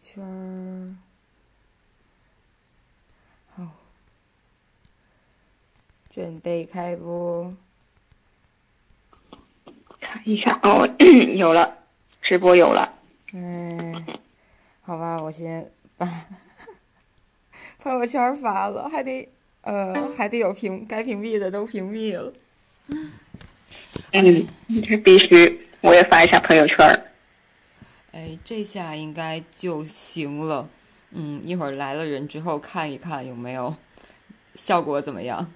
圈儿。好，准备开播。看一下哦，有了，直播有了。嗯，好吧，我先把朋友圈发了，还得呃还得有屏该屏蔽的都屏蔽了。嗯，这必须，我也发一下朋友圈儿。哎，这下应该就行了。嗯，一会儿来了人之后看一看有没有效果怎么样。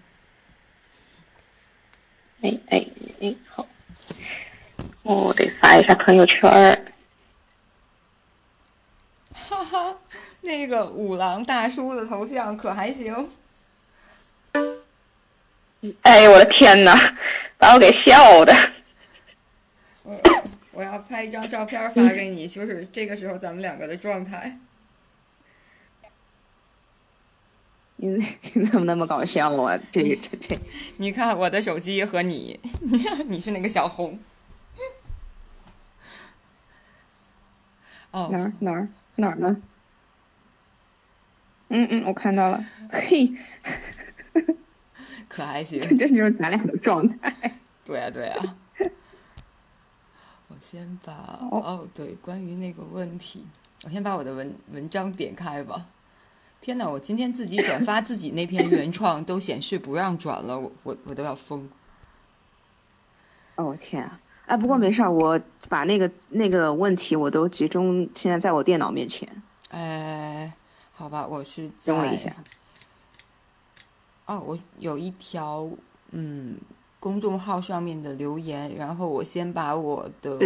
哎哎哎，好，我得发一下朋友圈儿。哈哈，那个五郎大叔的头像可还行？哎呦我的天哪，把我给笑的。我我要拍一张照片发给你，就是这个时候咱们两个的状态。你 你怎么那么搞笑啊？这这这，你看我的手机和你，你看你是那个小红。哦，哪儿哪儿哪儿呢？嗯嗯，我看到了。嘿，可还行。这这就是咱俩的状态。对呀对呀。我先把哦对，关于那个问题，我先把我的文文章点开吧。天哪！我今天自己转发自己那篇原创都显示不让转了，我我我都要疯。哦天啊！哎，不过没事儿，我把那个那个问题我都集中现在在我电脑面前。哎，好吧，我是等我一下。哦，我有一条嗯公众号上面的留言，然后我先把我的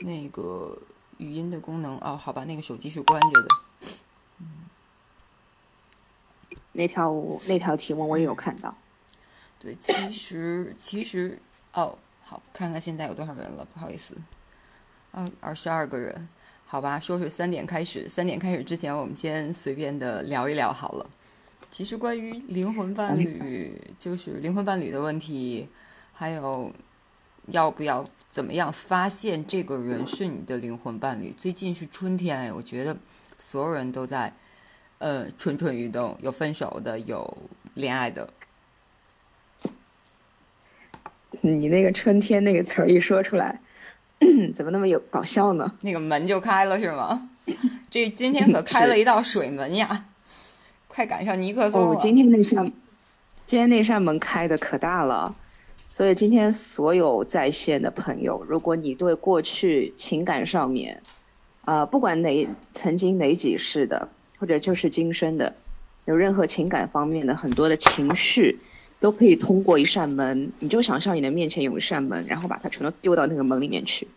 那个语音的功能哦，好吧，那个手机是关着的。那条那条提问我也有看到，对，其实其实哦，好，看看现在有多少人了，不好意思，二二十二个人，好吧，说是三点开始，三点开始之前，我们先随便的聊一聊好了。其实关于灵魂伴侣，就是灵魂伴侣的问题，还有要不要怎么样发现这个人是你的灵魂伴侣？最近是春天，我觉得所有人都在。呃，蠢蠢欲动，有分手的，有恋爱的。你那个“春天”那个词儿一说出来，怎么那么有搞笑呢？那个门就开了是吗？这今天可开了一道水门呀！快赶上尼克松了。今天那扇，今天那扇门开的可大了，所以今天所有在线的朋友，如果你对过去情感上面，啊，不管哪曾经哪几世的。或者就是今生的，有任何情感方面的很多的情绪，都可以通过一扇门，你就想象你的面前有一扇门，然后把它全都丢到那个门里面去。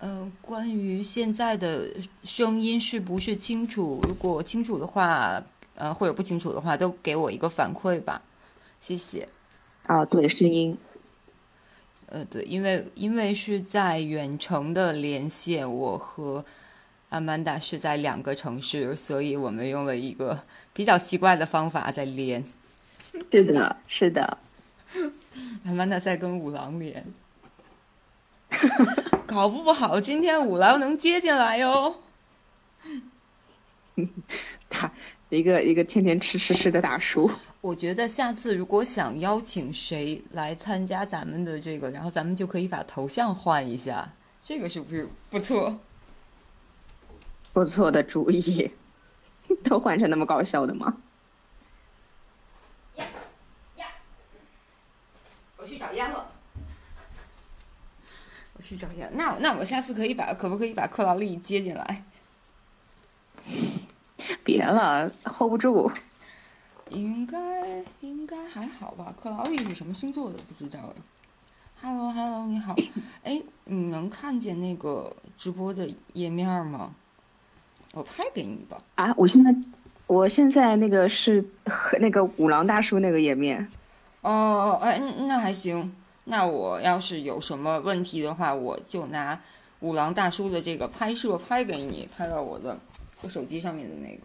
嗯，关于现在的声音是不是清楚？如果清楚的话，呃，或者不清楚的话，都给我一个反馈吧，谢谢。啊，对，声音。呃，对，因为因为是在远程的连线，我和。阿曼达是在两个城市，所以我们用了一个比较奇怪的方法在连。是的，是的。阿曼达在跟五郎连，搞不好今天五郎能接进来哟。他一个一个天天吃吃吃的大叔。我觉得下次如果想邀请谁来参加咱们的这个，然后咱们就可以把头像换一下，这个是不是不错？不错的主意，都换成那么搞笑的吗？呀呀！我去找烟了。我去找烟。那那我下次可以把可不可以把克劳利接进来？别了，hold 不住。应该应该还好吧？克劳利是什么星座的？不知道。Hello Hello，你好。哎，你能看见那个直播的页面吗？我拍给你吧。啊，我现在，我现在那个是和那个五郎大叔那个页面。哦，哎，那还行。那我要是有什么问题的话，我就拿五郎大叔的这个拍摄拍给你，拍到我的我手机上面的那个，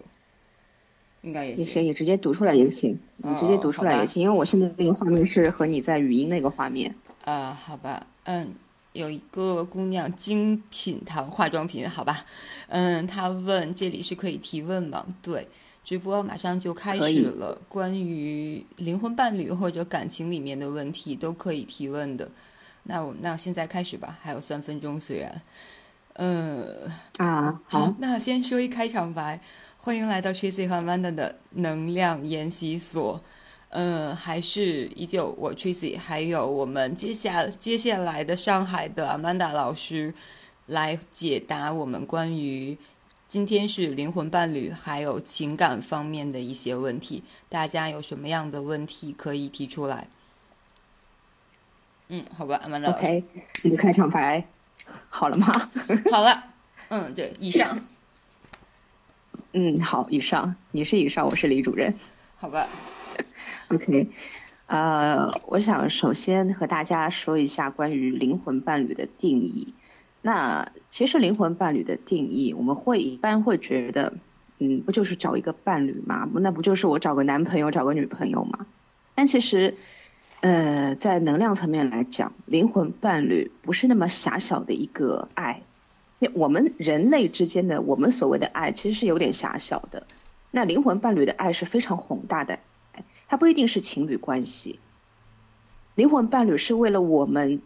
应该也行。也行，你直接读出来也行，你直接读出来也行，因为我现在那个画面是和你在语音那个画面。啊，好吧，嗯，有一个姑娘精品堂化妆品，好吧，嗯，她问这里是可以提问吗？对，直播马上就开始了，关于灵魂伴侣或者感情里面的问题都可以提问的。那我那现在开始吧，还有三分钟，虽然，嗯啊，好，那先说一开场白，欢迎来到 Tracy 和 Amanda 的能量研习所。嗯，还是依旧我 Tracy，还有我们接下接下来的上海的 Amanda 老师来解答我们关于今天是灵魂伴侣还有情感方面的一些问题。大家有什么样的问题可以提出来？嗯，好吧，Amanda。OK，你的开场白好了吗？好了。嗯，对，以上。嗯，好，以上。你是以上，我是李主任。好吧。OK，呃，我想首先和大家说一下关于灵魂伴侣的定义。那其实灵魂伴侣的定义，我们会一般会觉得，嗯，不就是找一个伴侣吗？那不就是我找个男朋友、找个女朋友吗？但其实，呃，在能量层面来讲，灵魂伴侣不是那么狭小的一个爱。我们人类之间的我们所谓的爱，其实是有点狭小的。那灵魂伴侣的爱是非常宏大的。它不一定是情侣关系，灵魂伴侣是为了我们，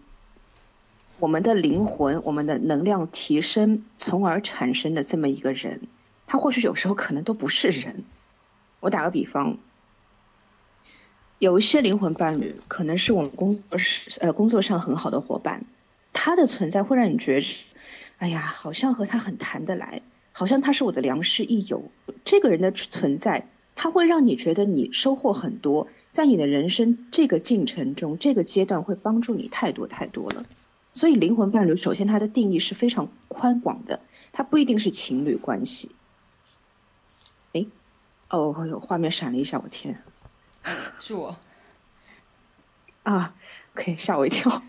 我们的灵魂、我们的能量提升，从而产生的这么一个人。他或许有时候可能都不是人。我打个比方，有一些灵魂伴侣可能是我们工作呃工作上很好的伙伴，他的存在会让你觉得，哎呀，好像和他很谈得来，好像他是我的良师益友。这个人的存在。他会让你觉得你收获很多，在你的人生这个进程中，这个阶段会帮助你太多太多了。所以灵魂伴侣，首先它的定义是非常宽广的，它不一定是情侣关系。哎，哦，有画面闪了一下，我天，是我啊，可以吓我一跳。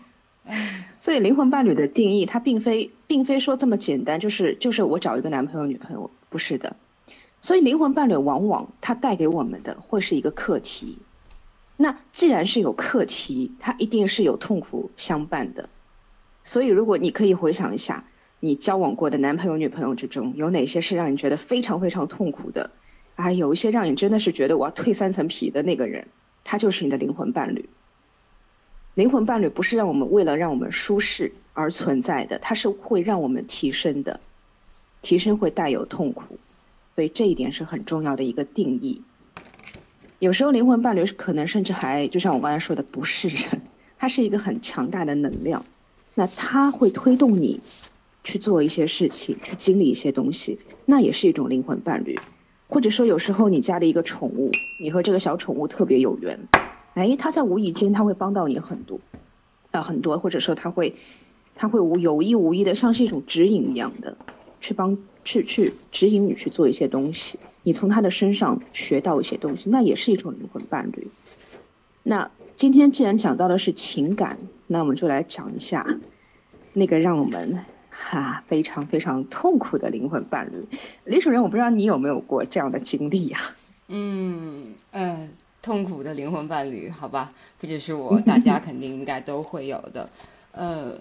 所以灵魂伴侣的定义，它并非并非说这么简单，就是就是我找一个男朋友女朋友，不是的。所以灵魂伴侣往往它带给我们的会是一个课题，那既然是有课题，它一定是有痛苦相伴的。所以如果你可以回想一下，你交往过的男朋友、女朋友之中，有哪些是让你觉得非常非常痛苦的？啊，有一些让你真的是觉得我要蜕三层皮的那个人，他就是你的灵魂伴侣。灵魂伴侣不是让我们为了让我们舒适而存在的，它是会让我们提升的，提升会带有痛苦。所以这一点是很重要的一个定义。有时候灵魂伴侣可能甚至还就像我刚才说的，不是人，它是一个很强大的能量。那它会推动你去做一些事情，去经历一些东西，那也是一种灵魂伴侣。或者说有时候你家的一个宠物，你和这个小宠物特别有缘，哎，它在无意间它会帮到你很多，啊很多，或者说它会它会无有意无意的像是一种指引一样的去帮。去去指引你去做一些东西，你从他的身上学到一些东西，那也是一种灵魂伴侣。那今天既然讲到的是情感，那我们就来讲一下那个让我们哈非常非常痛苦的灵魂伴侣。李主任，我不知道你有没有过这样的经历呀？嗯嗯，痛苦的灵魂伴侣，好吧，不只是我，大家肯定应该都会有的。呃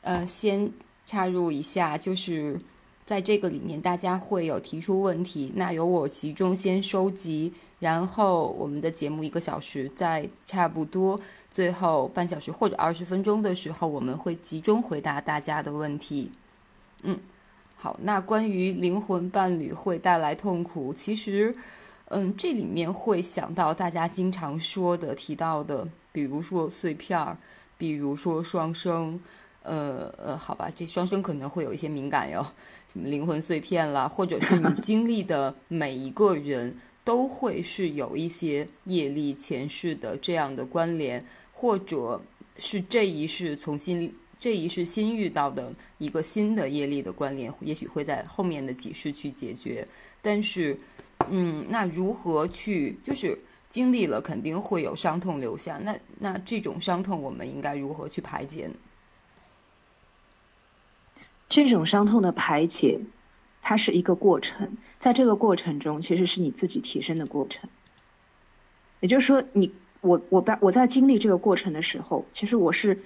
呃，先插入一下，就是。在这个里面，大家会有提出问题，那由我集中先收集，然后我们的节目一个小时，在差不多最后半小时或者二十分钟的时候，我们会集中回答大家的问题。嗯，好，那关于灵魂伴侣会带来痛苦，其实，嗯，这里面会想到大家经常说的、提到的，比如说碎片儿，比如说双生。呃呃，好吧，这双生可能会有一些敏感哟，什么灵魂碎片啦，或者是你经历的每一个人都会是有一些业力前世的这样的关联，或者是这一世重新这一世新遇到的一个新的业力的关联，也许会在后面的几世去解决。但是，嗯，那如何去就是经历了肯定会有伤痛留下，那那这种伤痛我们应该如何去排解？这种伤痛的排解，它是一个过程，在这个过程中，其实是你自己提升的过程。也就是说，你我我在我在经历这个过程的时候，其实我是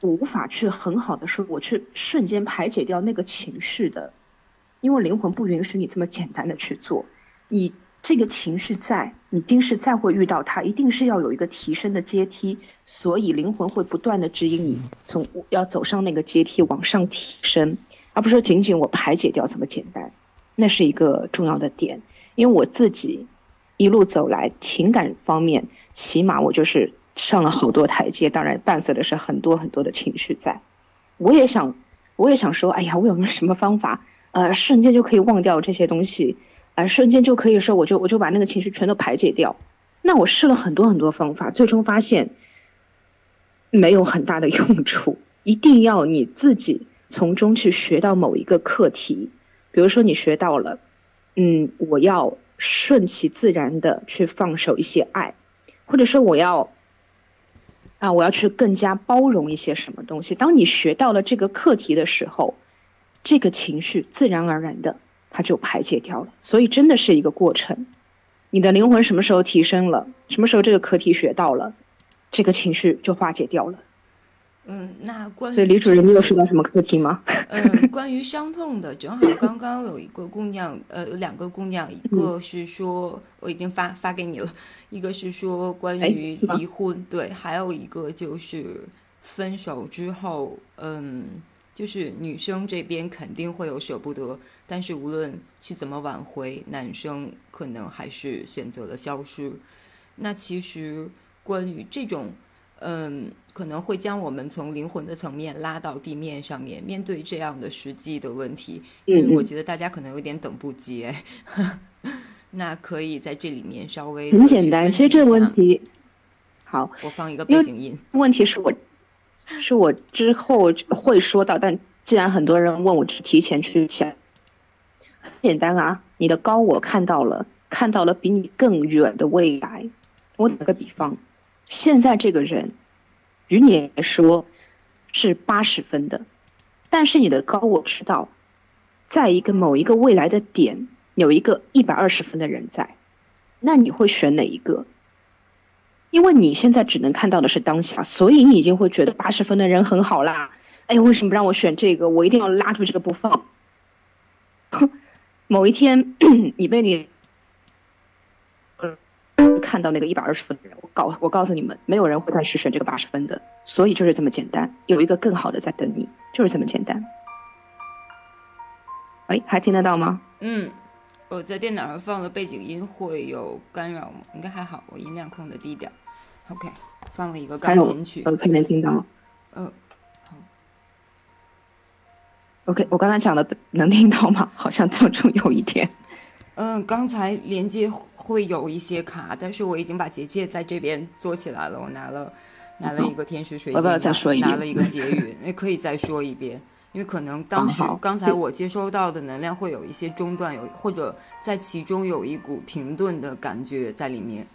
无法去很好的说，我去瞬间排解掉那个情绪的，因为灵魂不允许你这么简单的去做。你这个情绪在，你定是再会遇到它，一定是要有一个提升的阶梯，所以灵魂会不断的指引你从要走上那个阶梯往上提升，而不是说仅仅我排解掉这么简单。那是一个重要的点，因为我自己一路走来，情感方面起码我就是。上了好多台阶，当然伴随的是很多很多的情绪在。我也想，我也想说，哎呀，我有没有什么方法，呃，瞬间就可以忘掉这些东西，呃，瞬间就可以说，我就我就把那个情绪全都排解掉。那我试了很多很多方法，最终发现没有很大的用处。一定要你自己从中去学到某一个课题，比如说你学到了，嗯，我要顺其自然的去放手一些爱，或者说我要。啊，我要去更加包容一些什么东西。当你学到了这个课题的时候，这个情绪自然而然的它就排解掉了。所以真的是一个过程。你的灵魂什么时候提升了，什么时候这个课题学到了，这个情绪就化解掉了。嗯，那关所以李主任，你有收到什么课题吗？嗯，关于伤痛的，正好刚刚有一个姑娘，呃，有两个姑娘，一个是说我已经发发给你了，一个是说关于离婚，对，还有一个就是分手之后，嗯，就是女生这边肯定会有舍不得，但是无论去怎么挽回，男生可能还是选择了消失。那其实关于这种。嗯，可能会将我们从灵魂的层面拉到地面上面，面对这样的实际的问题。嗯，我觉得大家可能有点等不及。那可以在这里面稍微很简单。其实这个问题，好，我放一个背景音。问题是我是我之后会说到，但既然很多人问我，就提前去想。很简单啊，你的高我看到了，看到了比你更远的未来。我打个比方。现在这个人，与你来说是八十分的，但是你的高我知道，在一个某一个未来的点，有一个一百二十分的人在，那你会选哪一个？因为你现在只能看到的是当下，所以你已经会觉得八十分的人很好啦。哎，为什么不让我选这个？我一定要拉住这个不放。某一天，你被你。看到那个一百二十分的人，告我告诉你们，没有人会再去选这个八十分的，所以就是这么简单，有一个更好的在等你，就是这么简单。哎，还听得到吗？嗯，我在电脑上放了背景音，会有干扰吗？应该还好，我音量控的低点。OK，放了一个钢琴曲，呃，可以能听到。嗯，好。OK，我刚才讲的能听到吗？好像当中有一点。嗯，刚才连接会有一些卡，但是我已经把结界在这边做起来了。我拿了拿了一个天使水晶，我要再说一遍拿了一个结语，也可以再说一遍，因为可能当时 刚才我接收到的能量会有一些中断，有或者在其中有一股停顿的感觉在里面。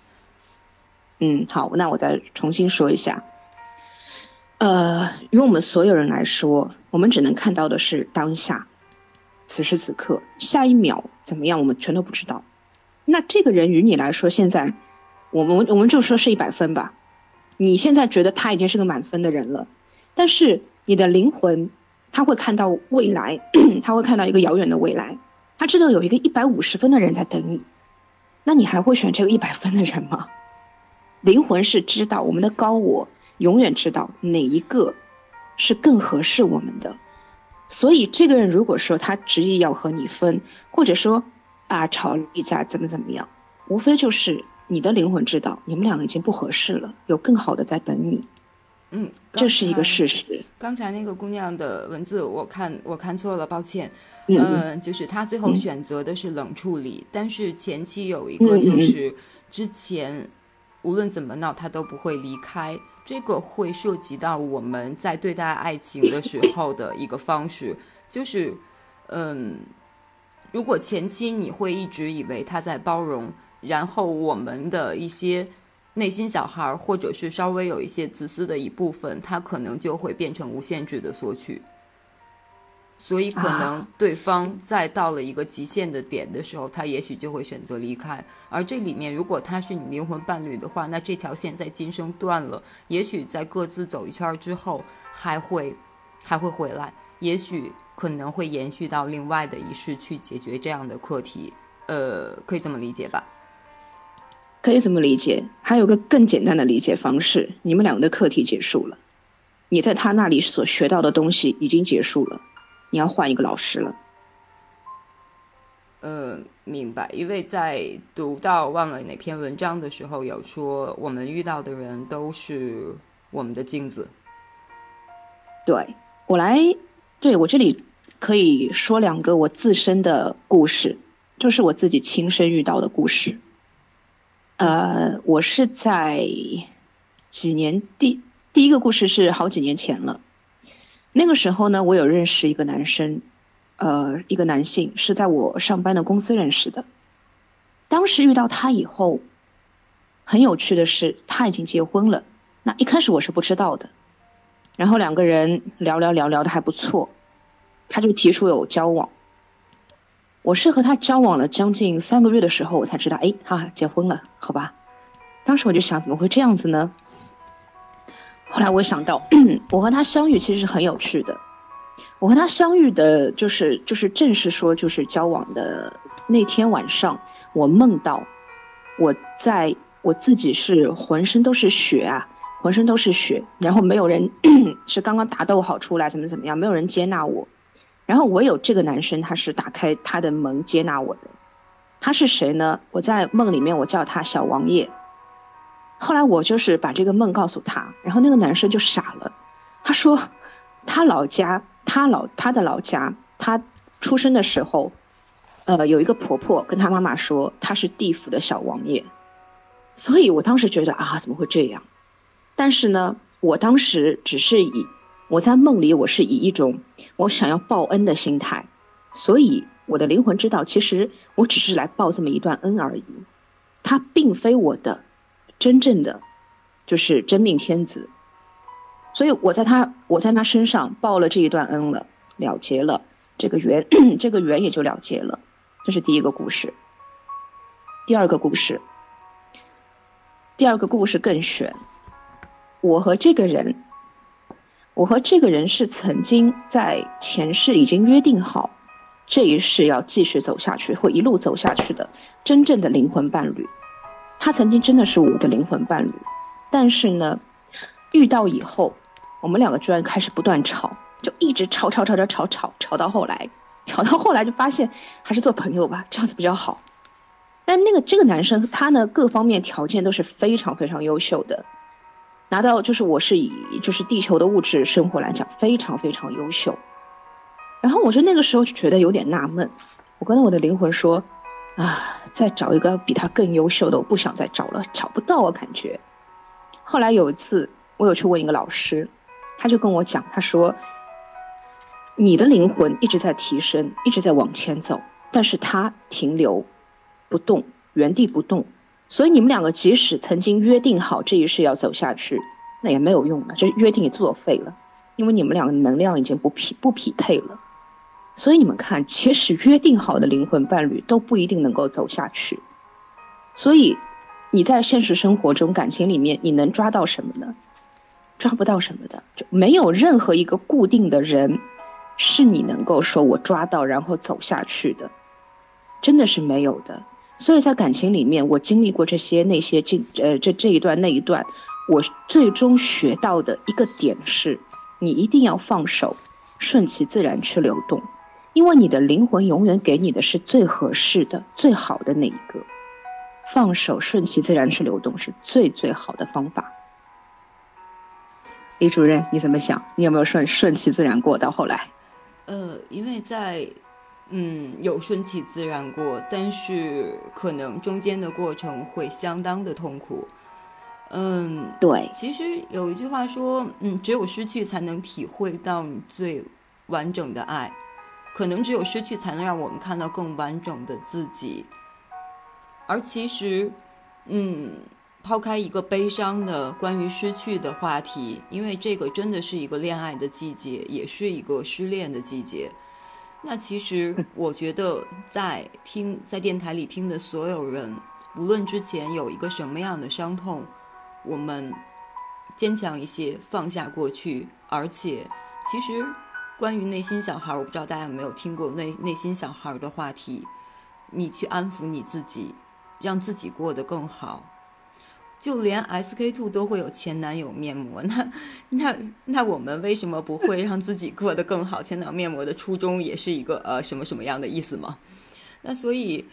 嗯，好，那我再重新说一下。呃，于我们所有人来说，我们只能看到的是当下。此时此刻，下一秒怎么样？我们全都不知道。那这个人与你来说，现在我们我们就说是一百分吧。你现在觉得他已经是个满分的人了，但是你的灵魂他会看到未来，他会看到一个遥远的未来，他知道有一个一百五十分的人在等你。那你还会选这个一百分的人吗？灵魂是知道，我们的高我永远知道哪一个是更合适我们的。所以，这个人如果说他执意要和你分，或者说啊吵一架怎么怎么样，无非就是你的灵魂知道你们两个已经不合适了，有更好的在等你。嗯，这是一个事实。刚才那个姑娘的文字我看我看错了，抱歉。嗯，就是她最后选择的是冷处理，但是前期有一个就是之前无论怎么闹他都不会离开。这个会涉及到我们在对待爱情的时候的一个方式，就是，嗯，如果前期你会一直以为他在包容，然后我们的一些内心小孩或者是稍微有一些自私的一部分，他可能就会变成无限制的索取。所以可能啊对方在到了一个极限的点的时候，他也许就会选择离开。而这里面，如果他是你灵魂伴侣的话，那这条线在今生断了，也许在各自走一圈之后，还会还会回来，也许可能会延续到另外的一世去解决这样的课题。呃，可以这么理解吧？可以这么理解。还有个更简单的理解方式：你们两个的课题结束了，你在他那里所学到的东西已经结束了，你要换一个老师了。呃，明白，因为在读到忘了哪篇文章的时候，有说我们遇到的人都是我们的镜子。对我来，对我这里可以说两个我自身的故事，就是我自己亲身遇到的故事。呃，我是在几年第第一个故事是好几年前了，那个时候呢，我有认识一个男生，呃，一个男性是在我上班的公司认识的。当时遇到他以后，很有趣的是他已经结婚了，那一开始我是不知道的。然后两个人聊聊聊聊的还不错，他就提出有交往。我是和他交往了将近三个月的时候，我才知道，哎，他结婚了，好吧。当时我就想，怎么会这样子呢？后来我想到，我和他相遇其实是很有趣的。我和他相遇的就是就是正式说就是交往的那天晚上，我梦到我在我自己是浑身都是血啊。浑身都是血，然后没有人 是刚刚打斗好出来，怎么怎么样，没有人接纳我，然后我有这个男生他是打开他的门接纳我的，他是谁呢？我在梦里面我叫他小王爷，后来我就是把这个梦告诉他，然后那个男生就傻了，他说他老家他老他的老家他出生的时候，呃有一个婆婆跟他妈妈说他是地府的小王爷，所以我当时觉得啊怎么会这样？但是呢，我当时只是以我在梦里，我是以一种我想要报恩的心态，所以我的灵魂知道，其实我只是来报这么一段恩而已，他并非我的真正的就是真命天子，所以我在他我在他身上报了这一段恩了，了结了这个缘，这个缘也就了结了，这是第一个故事。第二个故事，第二个故事更悬。我和这个人，我和这个人是曾经在前世已经约定好，这一世要继续走下去，会一路走下去的真正的灵魂伴侣。他曾经真的是我的灵魂伴侣，但是呢，遇到以后，我们两个居然开始不断吵，就一直吵吵吵吵吵吵吵到后来，吵到后来就发现还是做朋友吧，这样子比较好。但那个这个男生他呢，各方面条件都是非常非常优秀的。拿到就是我是以就是地球的物质生活来讲非常非常优秀，然后我就那个时候就觉得有点纳闷，我跟我的灵魂说啊，再找一个比他更优秀的，我不想再找了，找不到我感觉。后来有一次我有去问一个老师，他就跟我讲，他说你的灵魂一直在提升，一直在往前走，但是他停留不动，原地不动。所以你们两个即使曾经约定好这一世要走下去，那也没有用了，这约定也作废了，因为你们两个能量已经不匹不匹配了。所以你们看，其实约定好的灵魂伴侣都不一定能够走下去。所以你在现实生活中感情里面，你能抓到什么呢？抓不到什么的，就没有任何一个固定的人是你能够说我抓到然后走下去的，真的是没有的。所以在感情里面，我经历过这些那些这呃这这一段那一段，我最终学到的一个点是，你一定要放手，顺其自然去流动，因为你的灵魂永远给你的是最合适的、最好的那一个。放手，顺其自然去流动是最最好的方法。李主任，你怎么想？你有没有顺顺其自然过到后来？呃，因为在。嗯，有顺其自然过，但是可能中间的过程会相当的痛苦。嗯，对。其实有一句话说，嗯，只有失去才能体会到你最完整的爱，可能只有失去才能让我们看到更完整的自己。而其实，嗯，抛开一个悲伤的关于失去的话题，因为这个真的是一个恋爱的季节，也是一个失恋的季节。那其实 我觉得，在听在电台里听的所有人，无论之前有一个什么样的伤痛，我们坚强一些，放下过去。而且，其实关于内心小孩，我不知道大家有没有听过内内心小孩的话题。你去安抚你自己，让自己过得更好。就连 SK two 都会有前男友面膜，那那那我们为什么不会 让自己过得更好？前男友面膜的初衷也是一个呃什么什么样的意思吗？那所以，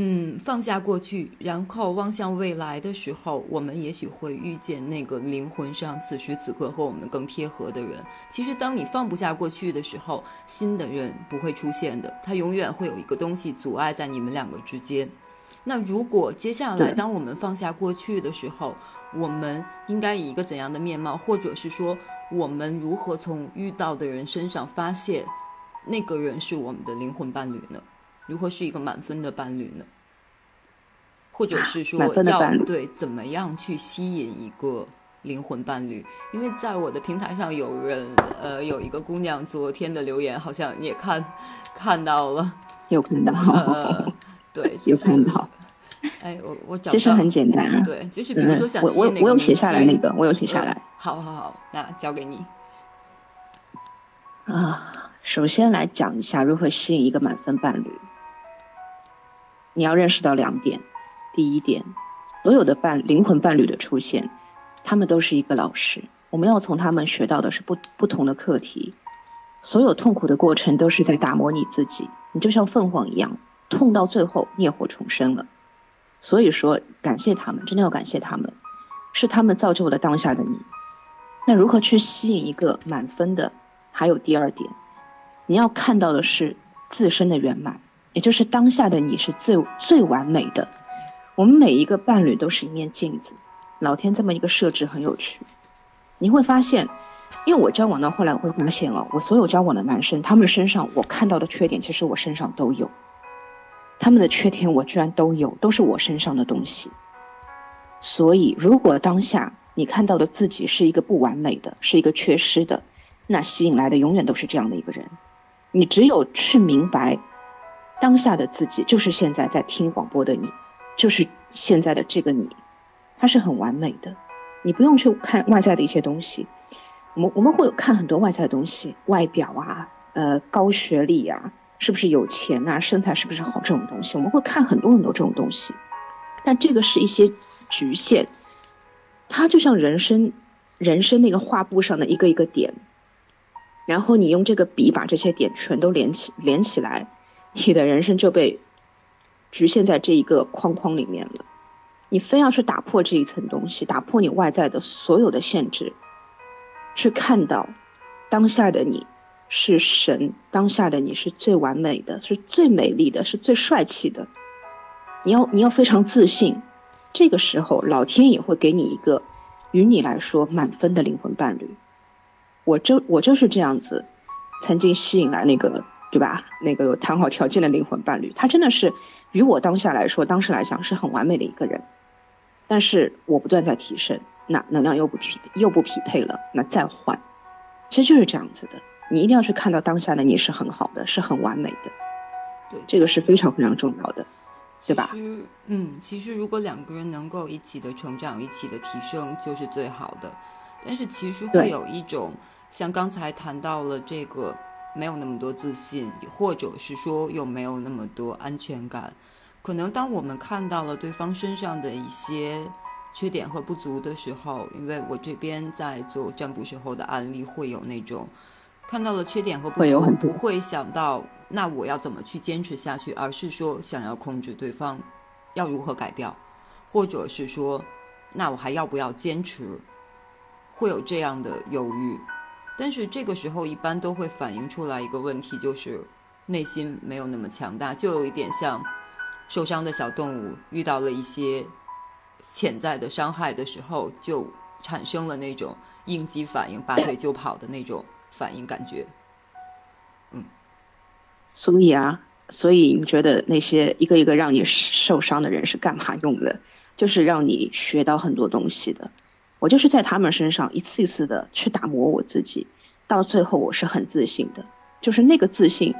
嗯，放下过去，然后望向未来的时候，我们也许会遇见那个灵魂上此时此刻和我们更贴合的人。其实，当你放不下过去的时候，新的人不会出现的，他永远会有一个东西阻碍在你们两个之间。那如果接下来，当我们放下过去的时候，我们应该以一个怎样的面貌，或者是说，我们如何从遇到的人身上发现那个人是我们的灵魂伴侣呢？如何是一个满分的伴侣呢？或者是说，要对怎么样去吸引一个灵魂伴侣？因为在我的平台上，有人呃，有一个姑娘昨天的留言，好像你也看看到了，有看到，呃，对，有看到。哎，我我找其实很简单，对，就是比如说想我我我有写下来那个，我有写下来。好好好，那交给你。啊，首先来讲一下如何吸引一个满分伴侣。你要认识到两点，第一点，所有的伴灵魂伴侣的出现，他们都是一个老师，我们要从他们学到的是不不同的课题。所有痛苦的过程都是在打磨你自己，你就像凤凰一样，痛到最后灭火重生了。所以说，感谢他们，真的要感谢他们，是他们造就了当下的你。那如何去吸引一个满分的？还有第二点，你要看到的是自身的圆满，也就是当下的你是最最完美的。我们每一个伴侣都是一面镜子，老天这么一个设置很有趣。你会发现，因为我交往到后来，我会发现哦，我所有交往的男生，他们身上我看到的缺点，其实我身上都有。他们的缺点我居然都有，都是我身上的东西。所以，如果当下你看到的自己是一个不完美的，是一个缺失的，那吸引来的永远都是这样的一个人。你只有去明白，当下的自己就是现在在听广播的你，就是现在的这个你，它是很完美的。你不用去看外在的一些东西，我们我们会有看很多外在的东西，外表啊，呃，高学历啊。是不是有钱啊？身材是不是好？这种东西我们会看很多很多这种东西，但这个是一些局限，它就像人生，人生那个画布上的一个一个点，然后你用这个笔把这些点全都连起连起来，你的人生就被局限在这一个框框里面了。你非要去打破这一层东西，打破你外在的所有的限制，去看到当下的你。是神当下的你是最完美的，是最美丽的，是最帅气的。你要你要非常自信，这个时候老天也会给你一个与你来说满分的灵魂伴侣。我就我就是这样子，曾经吸引来那个对吧？那个有谈好条件的灵魂伴侣，他真的是与我当下来说，当时来讲是很完美的一个人。但是我不断在提升，那能量又不匹又不匹配了，那再换，其实就是这样子的。你一定要去看到当下的你是很好的，是很完美的，对，这个是非常非常重要的，对吧？其实，嗯，其实如果两个人能够一起的成长，一起的提升，就是最好的。但是其实会有一种，像刚才谈到了这个，没有那么多自信，或者是说又没有那么多安全感。可能当我们看到了对方身上的一些缺点和不足的时候，因为我这边在做占卜时候的案例，会有那种。看到了缺点和不足，不会想到那我要怎么去坚持下去，而是说想要控制对方，要如何改掉，或者是说，那我还要不要坚持，会有这样的犹豫。但是这个时候一般都会反映出来一个问题，就是内心没有那么强大，就有一点像受伤的小动物遇到了一些潜在的伤害的时候，就产生了那种应激反应，拔腿就跑的那种。反应感觉，嗯，所以啊，所以你觉得那些一个一个让你受伤的人是干嘛用的？就是让你学到很多东西的。我就是在他们身上一次一次的去打磨我自己，到最后我是很自信的。就是那个自信，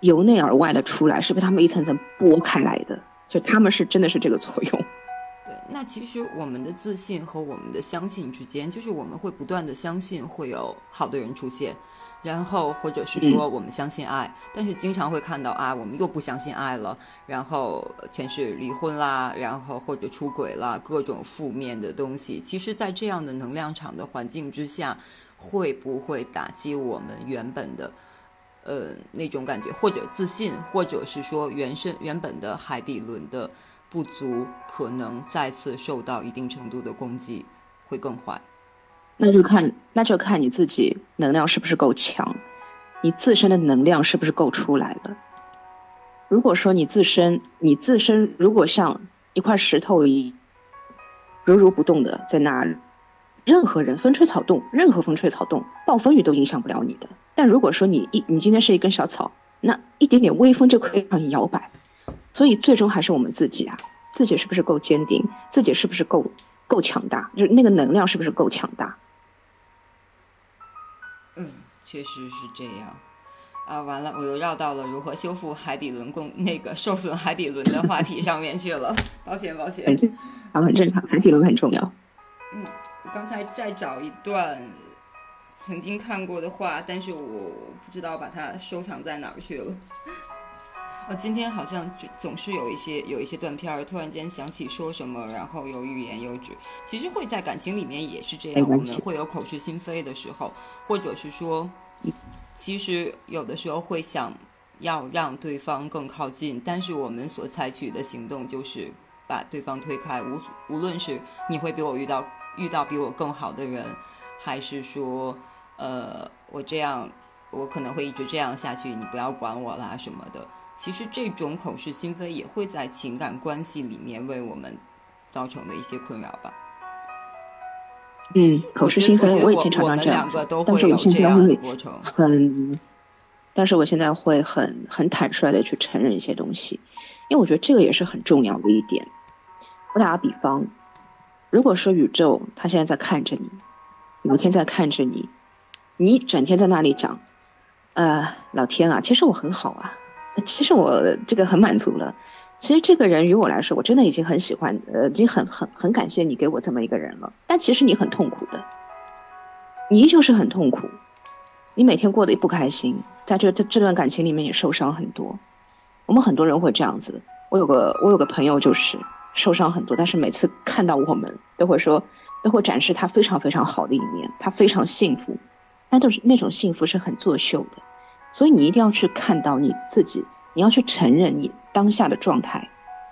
由内而外的出来，是被他们一层层剥开来的，就他们是真的是这个作用。对，那其实我们的自信和我们的相信之间，就是我们会不断的相信会有好的人出现，然后或者是说我们相信爱，但是经常会看到啊，我们又不相信爱了，然后全是离婚啦，然后或者出轨啦，各种负面的东西。其实，在这样的能量场的环境之下，会不会打击我们原本的？呃，那种感觉，或者自信，或者是说原生原本的海底轮的不足，可能再次受到一定程度的攻击，会更坏。那就看，那就看你自己能量是不是够强，你自身的能量是不是够出来了。如果说你自身，你自身如果像一块石头一如如不动的在那，任何人风吹草动，任何风吹草动，暴风雨都影响不了你的。但如果说你一你今天是一根小草，那一点点微风就可以让你摇摆，所以最终还是我们自己啊，自己是不是够坚定，自己是不是够够强大，就是那个能量是不是够强大？嗯，确实是这样。啊，完了，我又绕到了如何修复海底轮供那个受损海底轮的话题上面去了，抱歉抱歉。啊，很正常，海底轮很重要。嗯，我刚才在找一段。曾经看过的话，但是我不知道把它收藏在哪儿去了。我今天好像就总是有一些有一些断片儿，突然间想起说什么，然后有欲言又止。其实会在感情里面也是这样，我们会有口是心非的时候，或者是说，其实有的时候会想要让对方更靠近，但是我们所采取的行动就是把对方推开。无无论是你会比我遇到遇到比我更好的人，还是说。呃，我这样，我可能会一直这样下去，你不要管我啦什么的。其实这种口是心非也会在情感关系里面为我们造成的一些困扰吧。嗯，口是心非我也经常这样子，但是我现在会很，但是我现在会很很坦率的去承认一些东西，因为我觉得这个也是很重要的一点。我打个比方，如果说宇宙它现在在看着你，有一天在看着你。你整天在那里讲，呃，老天啊，其实我很好啊，其实我这个很满足了。其实这个人于我来说，我真的已经很喜欢，呃，已经很很很感谢你给我这么一个人了。但其实你很痛苦的，你依旧是很痛苦，你每天过得也不开心，在这这这段感情里面也受伤很多。我们很多人会这样子。我有个我有个朋友就是受伤很多，但是每次看到我们都会说，都会展示他非常非常好的一面，他非常幸福。那都是那种幸福是很作秀的，所以你一定要去看到你自己，你要去承认你当下的状态，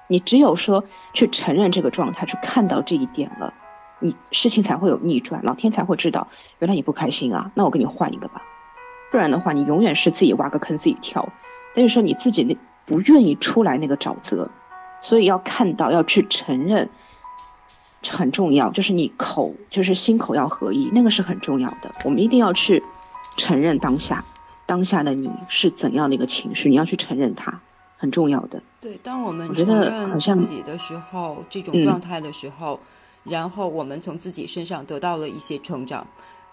你只有说去承认这个状态，去看到这一点了，你事情才会有逆转，老天才会知道原来你不开心啊，那我给你换一个吧，不然的话你永远是自己挖个坑自己跳，但是说你自己那不愿意出来那个沼泽，所以要看到要去承认。很重要，就是你口就是心口要合一，那个是很重要的。我们一定要去承认当下，当下的你是怎样的一个情绪，你要去承认它，很重要的。对，当我们承认自己的时候，这种状态的时候，然后我们从自己身上得到了一些成长，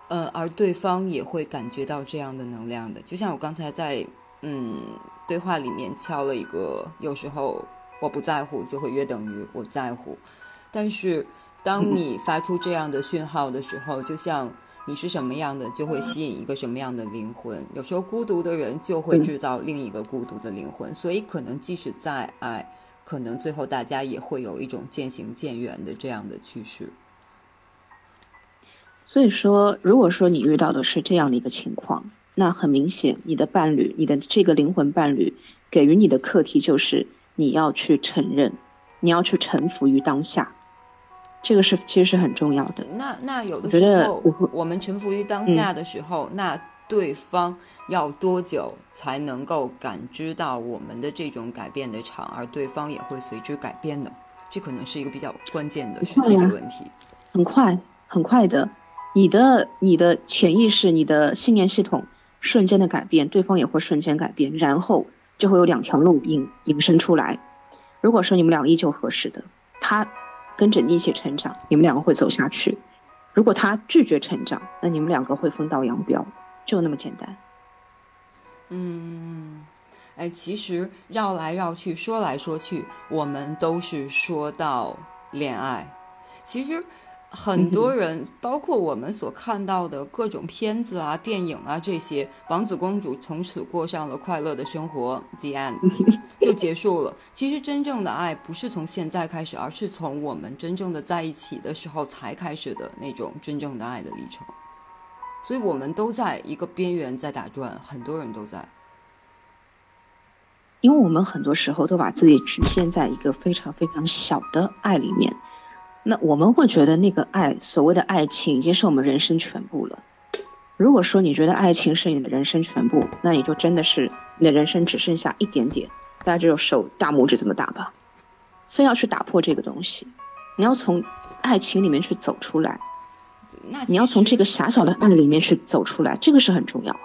呃，而对方也会感觉到这样的能量的。就像我刚才在嗯对话里面敲了一个，有时候我不在乎就会约等于我在乎，但是。当你发出这样的讯号的时候，就像你是什么样的，就会吸引一个什么样的灵魂。有时候孤独的人就会制造另一个孤独的灵魂，所以可能即使再爱，可能最后大家也会有一种渐行渐远的这样的趋势。所以说，如果说你遇到的是这样的一个情况，那很明显，你的伴侣，你的这个灵魂伴侣给予你的课题就是你要去承认，你要去臣服于当下。这个是其实是很重要的。那那有的时候，我们臣服于当下的时候，那对方要多久才能够感知到我们的这种改变的场，而对方也会随之改变呢？这可能是一个比较关键的实际的问题。很快，很快的，你的你的潜意识、你的信念系统瞬间的改变，对方也会瞬间改变，然后就会有两条路引引申出来。如果说你们俩依旧合适的，他。跟着你一起成长，你们两个会走下去。如果他拒绝成长，那你们两个会分道扬镳，就那么简单。嗯，哎，其实绕来绕去，说来说去，我们都是说到恋爱。其实很多人，包括我们所看到的各种片子啊、电影啊这些，王子公主从此过上了快乐的生活，the end 就结束了。其实真正的爱不是从现在开始，而是从我们真正的在一起的时候才开始的那种真正的爱的历程。所以我们都在一个边缘在打转，很多人都在。因为我们很多时候都把自己局限在一个非常非常小的爱里面，那我们会觉得那个爱，所谓的爱情已经是我们人生全部了。如果说你觉得爱情是你的人生全部，那你就真的是你的人生只剩下一点点，大家只有手大拇指这么大吧。非要去打破这个东西，你要从爱情里面去走出来，那你要从这个狭小的爱里面去走出来，这个是很重要啊。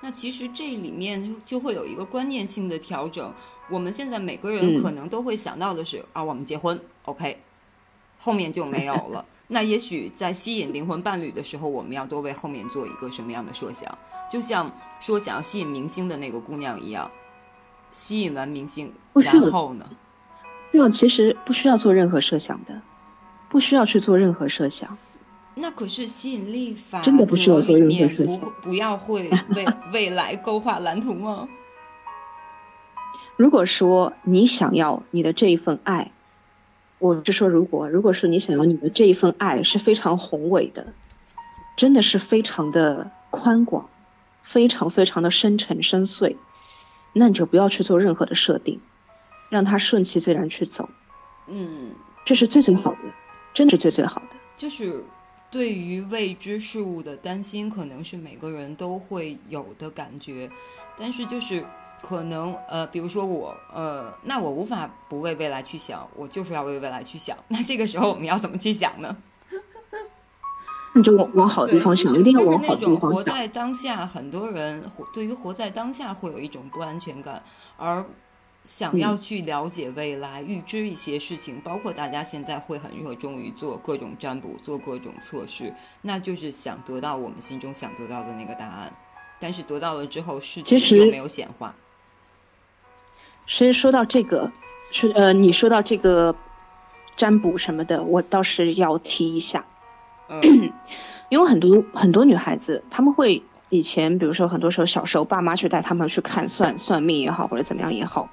那其实这里面就会有一个观念性的调整。我们现在每个人可能都会想到的是啊，我们结婚，OK，后面就没有了。那也许在吸引灵魂伴侣的时候，我们要多为后面做一个什么样的设想？就像说想要吸引明星的那个姑娘一样，吸引完明星，然后呢？对啊，其实不需要做任何设想的，不需要去做任何设想。那可是吸引力法真的不需要做任何设想，不不要会为 未来勾画蓝图吗？如果说你想要你的这一份爱，我是说如果如果说你想要你的这一份爱是非常宏伟的，真的是非常的宽广，非常非常的深沉深邃，那你就不要去做任何的设定，让它顺其自然去走。嗯，这是最最好的，真的是最最好的，就是。对于未知事物的担心，可能是每个人都会有的感觉，但是就是可能呃，比如说我呃，那我无法不为未来去想，我就是要为未来去想。那这个时候我们要怎么去想呢？你就往好的地方想，一定要往好的地方想。活在当下，很多人对于活在当下会有一种不安全感，而。想要去了解未来，预知一些事情，包括大家现在会很热衷于做各种占卜、做各种测试，那就是想得到我们心中想得到的那个答案。但是得到了之后，事情又没有显化。其实说到这个，是呃，你说到这个占卜什么的，我倒是要提一下。嗯，因为很多很多女孩子，她们会以前，比如说很多时候小时候，爸妈去带她们去看算算命也好，或者怎么样也好。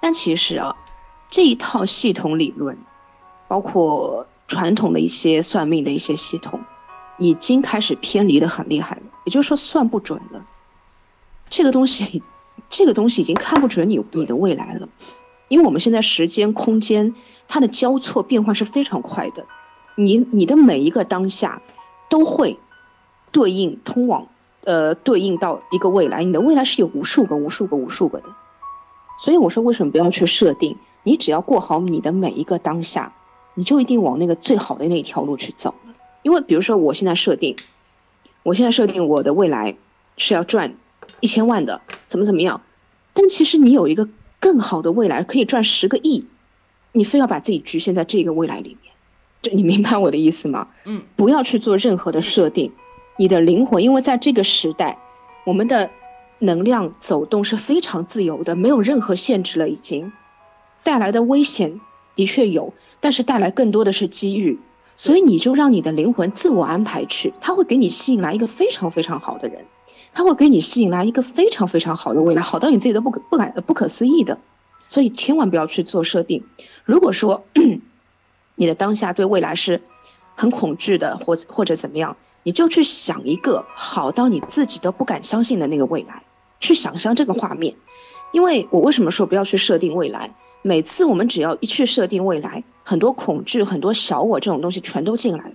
但其实啊，这一套系统理论，包括传统的一些算命的一些系统，已经开始偏离的很厉害了。也就是说，算不准了。这个东西，这个东西已经看不准你你的未来了，因为我们现在时间、空间它的交错变换是非常快的。你你的每一个当下，都会对应通往呃对应到一个未来。你的未来是有无数个、无数个、无数个的。所以我说，为什么不要去设定？你只要过好你的每一个当下，你就一定往那个最好的那条路去走。因为比如说，我现在设定，我现在设定我的未来是要赚一千万的，怎么怎么样？但其实你有一个更好的未来，可以赚十个亿，你非要把自己局限在这个未来里面，这你明白我的意思吗？嗯，不要去做任何的设定，你的灵魂，因为在这个时代，我们的。能量走动是非常自由的，没有任何限制了。已经带来的危险的确有，但是带来更多的是机遇。所以你就让你的灵魂自我安排去，他会给你吸引来一个非常非常好的人，他会给你吸引来一个非常非常好的未来，好到你自己都不可不敢不可思议的。所以千万不要去做设定。如果说你的当下对未来是很恐惧的，或或者怎么样。你就去想一个好到你自己都不敢相信的那个未来，去想象这个画面。因为我为什么说不要去设定未来？每次我们只要一去设定未来，很多恐惧、很多小我这种东西全都进来了。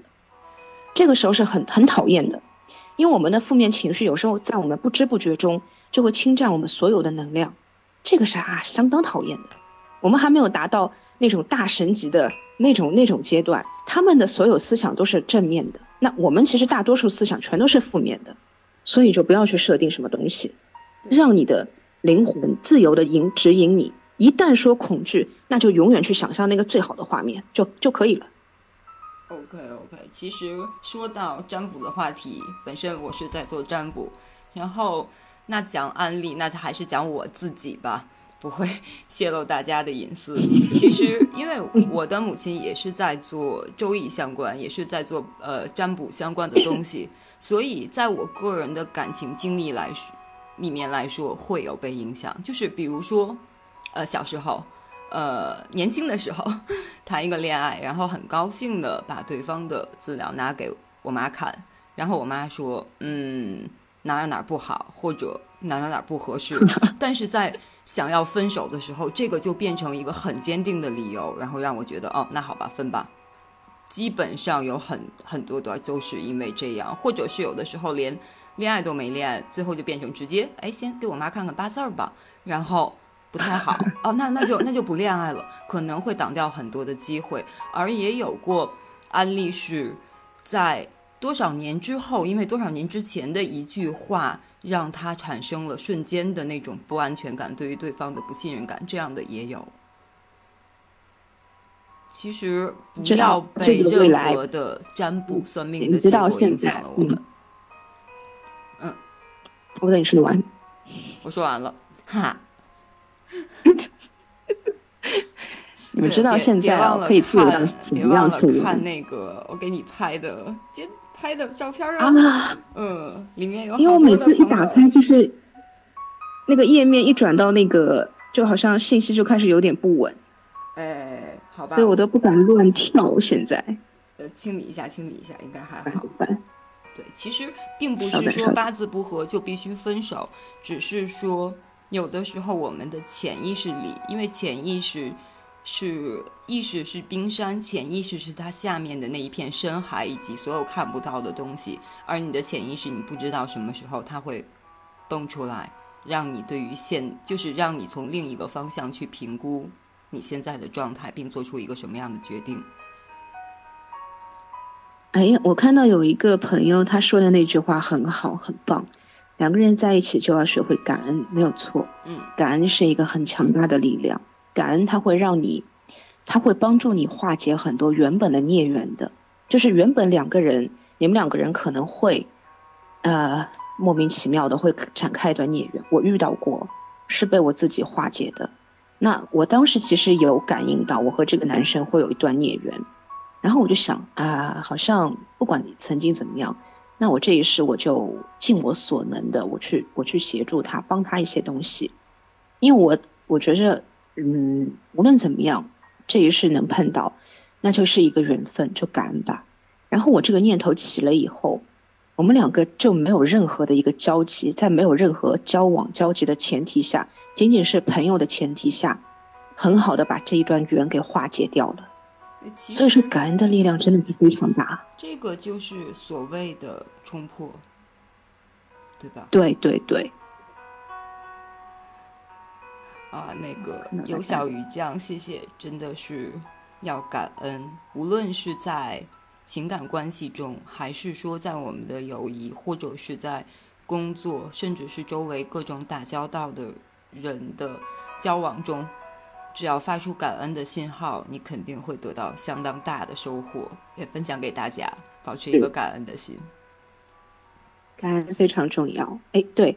这个时候是很很讨厌的，因为我们的负面情绪有时候在我们不知不觉中就会侵占我们所有的能量，这个是啊相当讨厌的。我们还没有达到那种大神级的那种那种阶段，他们的所有思想都是正面的。那我们其实大多数思想全都是负面的，所以就不要去设定什么东西，让你的灵魂自由的引指引你。一旦说恐惧，那就永远去想象那个最好的画面，就就可以了。OK OK，其实说到占卜的话题，本身我是在做占卜，然后那讲案例，那就还是讲我自己吧，不会 泄露大家的隐私。其实，因为我的母亲也是在做周易相关，也是在做呃占卜相关的东西，所以在我个人的感情经历来，里面来说会有被影响。就是比如说，呃，小时候，呃，年轻的时候谈一个恋爱，然后很高兴的把对方的资料拿给我妈看，然后我妈说，嗯。哪哪哪不好，或者哪哪哪不合适，但是在想要分手的时候，这个就变成一个很坚定的理由，然后让我觉得哦，那好吧，分吧。基本上有很很多段都是因为这样，或者是有的时候连恋爱都没恋爱，最后就变成直接哎，先给我妈看看八字儿吧，然后不太好 哦，那那就那就不恋爱了，可能会挡掉很多的机会。而也有过案例是在。多少年之后，因为多少年之前的一句话，让他产生了瞬间的那种不安全感，对于对方的不信任感，这样的也有。其实不要被任何的占卜算命的结果影响了我们。嗯，我等你说完。我说完了，哈。你们知道现在可以做到什么样看那个我给你拍的。拍的照片啊，嗯，里面有。因为我每次一打开，就是那个页面一转到那个，就好像信息就开始有点不稳。哎，好吧。所以我都不敢乱跳。现在，呃，清理一下，清理一下，应该还好。对，其实并不是说八字不合就必须分手，只是说有的时候我们的潜意识里，因为潜意识。是意识是冰山，潜意识是它下面的那一片深海以及所有看不到的东西。而你的潜意识，你不知道什么时候它会蹦出来，让你对于现就是让你从另一个方向去评估你现在的状态，并做出一个什么样的决定。哎呀，我看到有一个朋友他说的那句话很好，很棒。两个人在一起就要学会感恩，没有错。嗯，感恩是一个很强大的力量。感恩，它会让你，它会帮助你化解很多原本的孽缘的。就是原本两个人，你们两个人可能会，呃，莫名其妙的会展开一段孽缘。我遇到过，是被我自己化解的。那我当时其实有感应到，我和这个男生会有一段孽缘。然后我就想啊，好像不管你曾经怎么样，那我这一世我就尽我所能的，我去我去协助他，帮他一些东西。因为我我觉着。嗯，无论怎么样，这一世能碰到，那就是一个缘分，就感恩吧。然后我这个念头起了以后，我们两个就没有任何的一个交集，在没有任何交往交集的前提下，仅仅是朋友的前提下，很好的把这一段缘给化解掉了。所以说，感恩的力量真的是非常大。这个就是所谓的冲破，对吧？对对对。啊，那个有小鱼酱，谢谢，真的是要感恩。无论是在情感关系中，还是说在我们的友谊，或者是在工作，甚至是周围各种打交道的人的交往中，只要发出感恩的信号，你肯定会得到相当大的收获。也分享给大家，保持一个感恩的心。感恩非常重要。哎，对。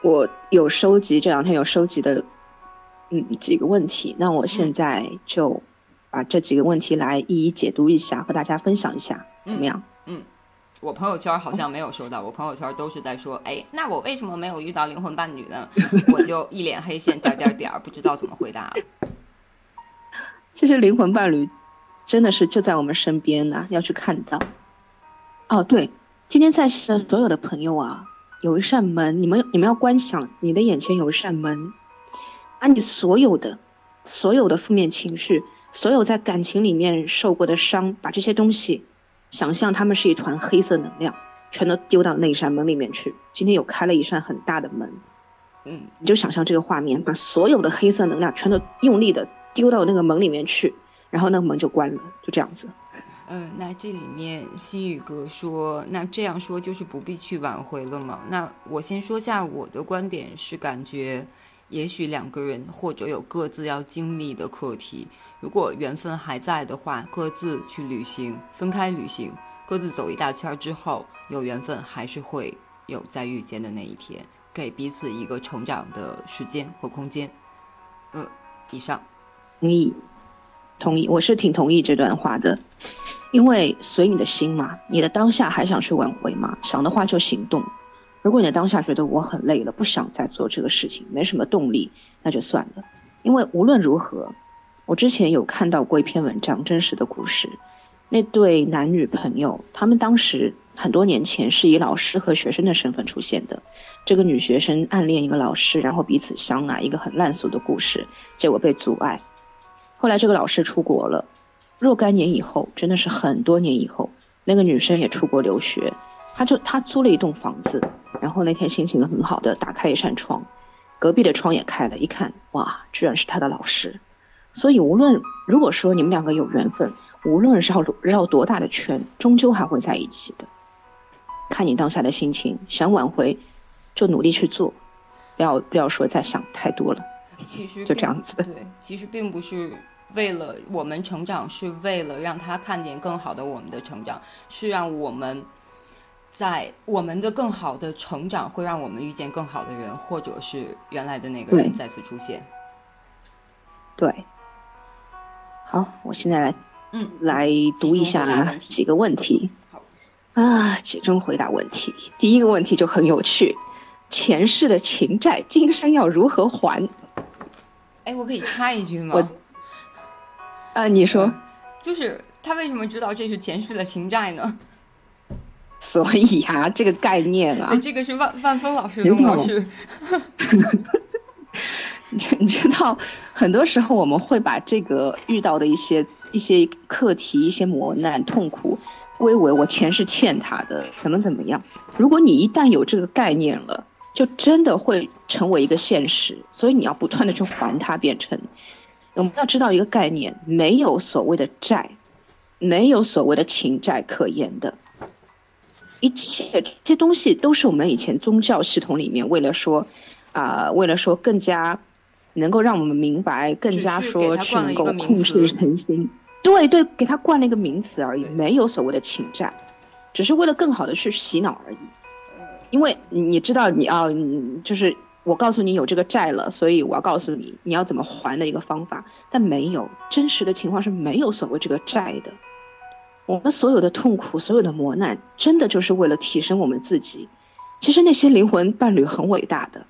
我有收集这两天有收集的，嗯，几个问题。那我现在就把这几个问题来一一解读一下，和大家分享一下，怎么样？嗯，我朋友圈好像没有收到，我朋友圈都是在说，哎，那我为什么没有遇到灵魂伴侣呢？我就一脸黑线，点点点，不知道怎么回答。其实灵魂伴侣真的是就在我们身边呢，要去看到。哦，对，今天在线的所有的朋友啊。有一扇门，你们你们要观想，你的眼前有一扇门，把你所有的所有的负面情绪，所有在感情里面受过的伤，把这些东西想象他们是一团黑色能量，全都丢到那一扇门里面去。今天有开了一扇很大的门，嗯，你就想象这个画面，把所有的黑色能量全都用力的丢到那个门里面去，然后那个门就关了，就这样子。嗯，那这里面心宇哥说，那这样说就是不必去挽回了吗？那我先说下我的观点，是感觉，也许两个人或者有各自要经历的课题，如果缘分还在的话，各自去旅行，分开旅行，各自走一大圈之后，有缘分还是会有再遇见的那一天。给彼此一个成长的时间和空间。嗯，以上。同意，同意，我是挺同意这段话的，因为随你的心嘛，你的当下还想去挽回吗？想的话就行动。如果你的当下觉得我很累了，不想再做这个事情，没什么动力，那就算了。因为无论如何，我之前有看到过一篇文章，真实的故事。那对男女朋友，他们当时很多年前是以老师和学生的身份出现的。这个女学生暗恋一个老师，然后彼此相爱，一个很烂俗的故事，结果被阻碍。后来这个老师出国了，若干年以后，真的是很多年以后，那个女生也出国留学，她就她租了一栋房子，然后那天心情很好的打开一扇窗，隔壁的窗也开了，一看，哇，居然是她的老师。所以无论如果说你们两个有缘分。无论绕绕多大的圈，终究还会在一起的。看你当下的心情，想挽回，就努力去做，不要不要说再想太多了。其实就这样子。对，其实并不是为了我们成长，是为了让他看见更好的我们的成长，是让我们在我们的更好的成长会让我们遇见更好的人，或者是原来的那个人再次出现。对。好，我现在来。嗯，来读一下几个问题。啊，集中回答问题。第一个问题就很有趣：前世的情债，今生要如何还？哎，我可以插一句吗？我啊，你说，就是他为什么知道这是前世的情债呢？所以啊，这个概念啊，这个是万万峰老师的模式。你知道，很多时候我们会把这个遇到的一些一些课题、一些磨难、痛苦，归为我前世欠他的，怎么怎么样。如果你一旦有这个概念了，就真的会成为一个现实。所以你要不断的去还他，变成我们要知道一个概念：没有所谓的债，没有所谓的情债可言的。一切这些东西都是我们以前宗教系统里面为了说啊，为了说更加。能够让我们明白，更加说去能够控制人心，对对，给他冠了一个名词而已，没有所谓的情债，只是为了更好的去洗脑而已。因为你知道你要，就是我告诉你有这个债了，所以我要告诉你你要怎么还的一个方法，但没有真实的情况是没有所谓这个债的。我们所有的痛苦，所有的磨难，真的就是为了提升我们自己。其实那些灵魂伴侣很伟大的。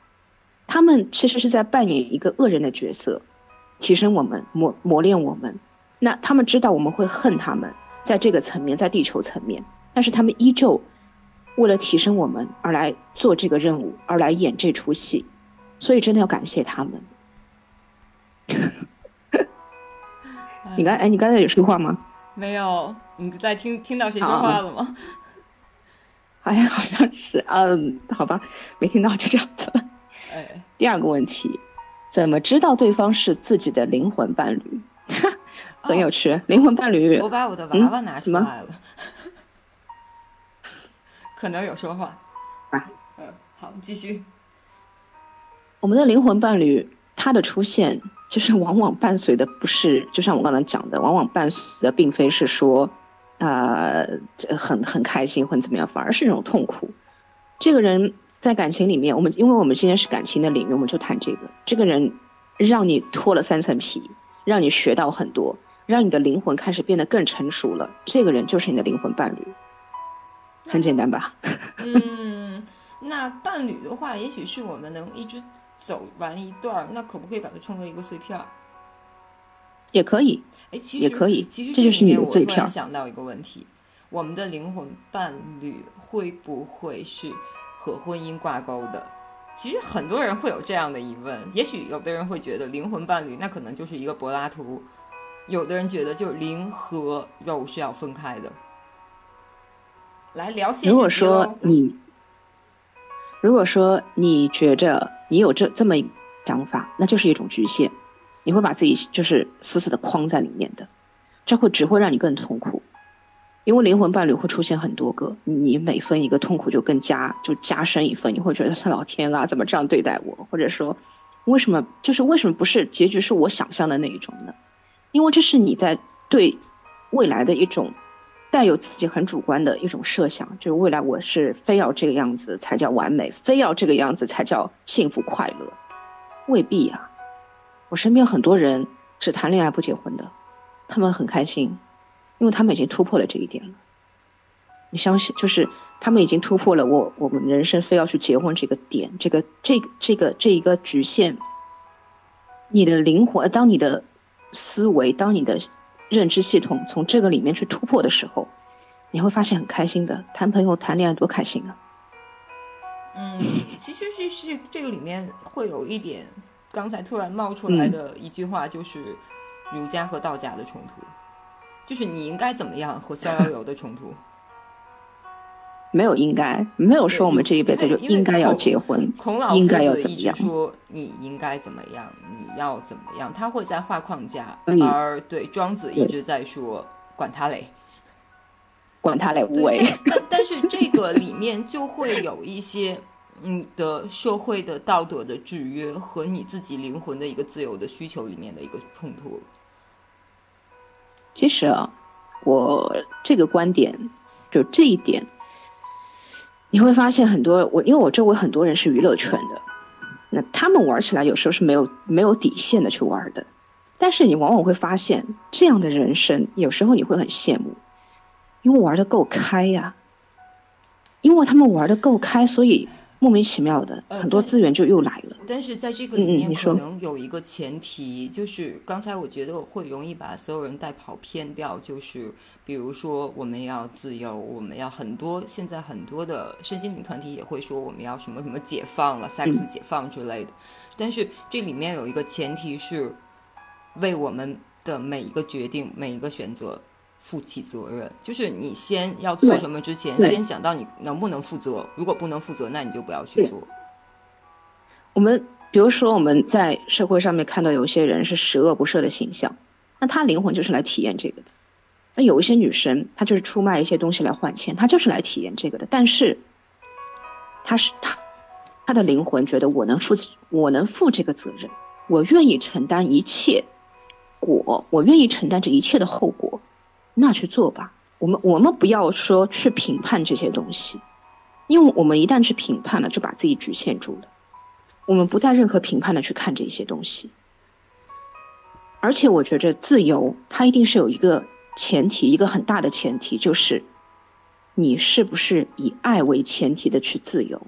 他们其实是在扮演一个恶人的角色，提升我们，磨磨练我们。那他们知道我们会恨他们，在这个层面，在地球层面，但是他们依旧为了提升我们而来做这个任务，而来演这出戏。所以真的要感谢他们。你刚哎，你刚才有说话吗？没有，你在听听到谁说话了吗？好像好像是，嗯，好吧，没听到，就这样子。第二个问题，怎么知道对方是自己的灵魂伴侣？很有趣，灵魂伴侣。我把我的娃娃拿出来了，可能有说话。啊，嗯，好，继续。我们的灵魂伴侣，他的出现，就是往往伴随的不是，就像我刚才讲的，往往伴随的并非是说，呃，很很开心或怎么样，反而是一种痛苦。这个人。在感情里面，我们因为我们今天是感情的领域，我们就谈这个。这个人让你脱了三层皮，让你学到很多，让你的灵魂开始变得更成熟了。这个人就是你的灵魂伴侣，很简单吧？嗯，那伴侣的话，也许是我们能一直走完一段，那可不可以把它称为一个碎片？也可以，哎，其实也可以，其实这就是你的碎片。想到一个问题，我们的灵魂伴侣会不会是？和婚姻挂钩的，其实很多人会有这样的疑问。也许有的人会觉得灵魂伴侣那可能就是一个柏拉图，有的人觉得就灵和肉是要分开的。来聊现如果说你，如果说你觉着你有这这么想法，那就是一种局限，你会把自己就是死死的框在里面的，这会只会让你更痛苦。因为灵魂伴侣会出现很多个，你每分一个痛苦就更加就加深一分，你会觉得老天啊，怎么这样对待我？或者说，为什么就是为什么不是结局是我想象的那一种呢？因为这是你在对未来的一种带有自己很主观的一种设想，就是未来我是非要这个样子才叫完美，非要这个样子才叫幸福快乐，未必呀。我身边很多人只谈恋爱不结婚的，他们很开心，因为他们已经突破了这一点了。你相信，就是他们已经突破了我我们人生非要去结婚这个点，这个这个这个这一个局限。你的灵魂，当你的思维，当你的认知系统从这个里面去突破的时候，你会发现很开心的。谈朋友、谈恋爱多开心啊！嗯，其实是是这个里面会有一点，刚才突然冒出来的一句话，就是儒家和道家的冲突，就是你应该怎么样和逍遥游的冲突。没有应该，没有说我们这一辈子就应该要结婚，孔老应该要怎么样？一直说你应该怎么样，你要怎么样，他会在画框架，嗯而对庄子一直在说管他嘞。管他嘞，无，为。但但但是这个里面就会有一些你的社会的道德的制约和你自己灵魂的一个自由的需求里面的一个冲突。其实啊，我这个观点就这一点，你会发现很多我因为我周围很多人是娱乐圈的，那他们玩起来有时候是没有没有底线的去玩的，但是你往往会发现这样的人生，有时候你会很羡慕，因为玩的够开呀、因为他们玩的够开，所以莫名其妙的呃很多资源就又来了。但是在这个里面，可能有一个前提，就是刚才我觉得会容易把所有人带跑偏掉，就是比如说我们要自由，我们要很多现在很多的身心灵团体也会说我们要什么什么解放了、sex 解放之类的，但是这里面有一个前提是为我们的每一个决定、每一个选择负起责任，就是你先要做什么之前，先想到你能不能负责，如果不能负责，那你就不要去做。我们比如说我们在社会上面看到有些人是十恶不赦的形象，那他灵魂就是来体验这个的。那有一些女生，她就是出卖一些东西来换钱，她就是来体验这个的。但是，她是她，她的灵魂觉得我能负，我能负这个责任，我愿意承担一切果，我愿意承担这一切的后果，那去做吧。我们我们不要说去评判这些东西，因为我们一旦去评判了，就把自己局限住了。我们不带任何评判的去看这些东西，而且我觉着自由，它一定是有一个前提，一个很大的前提，就是你是不是以爱为前提的去自由。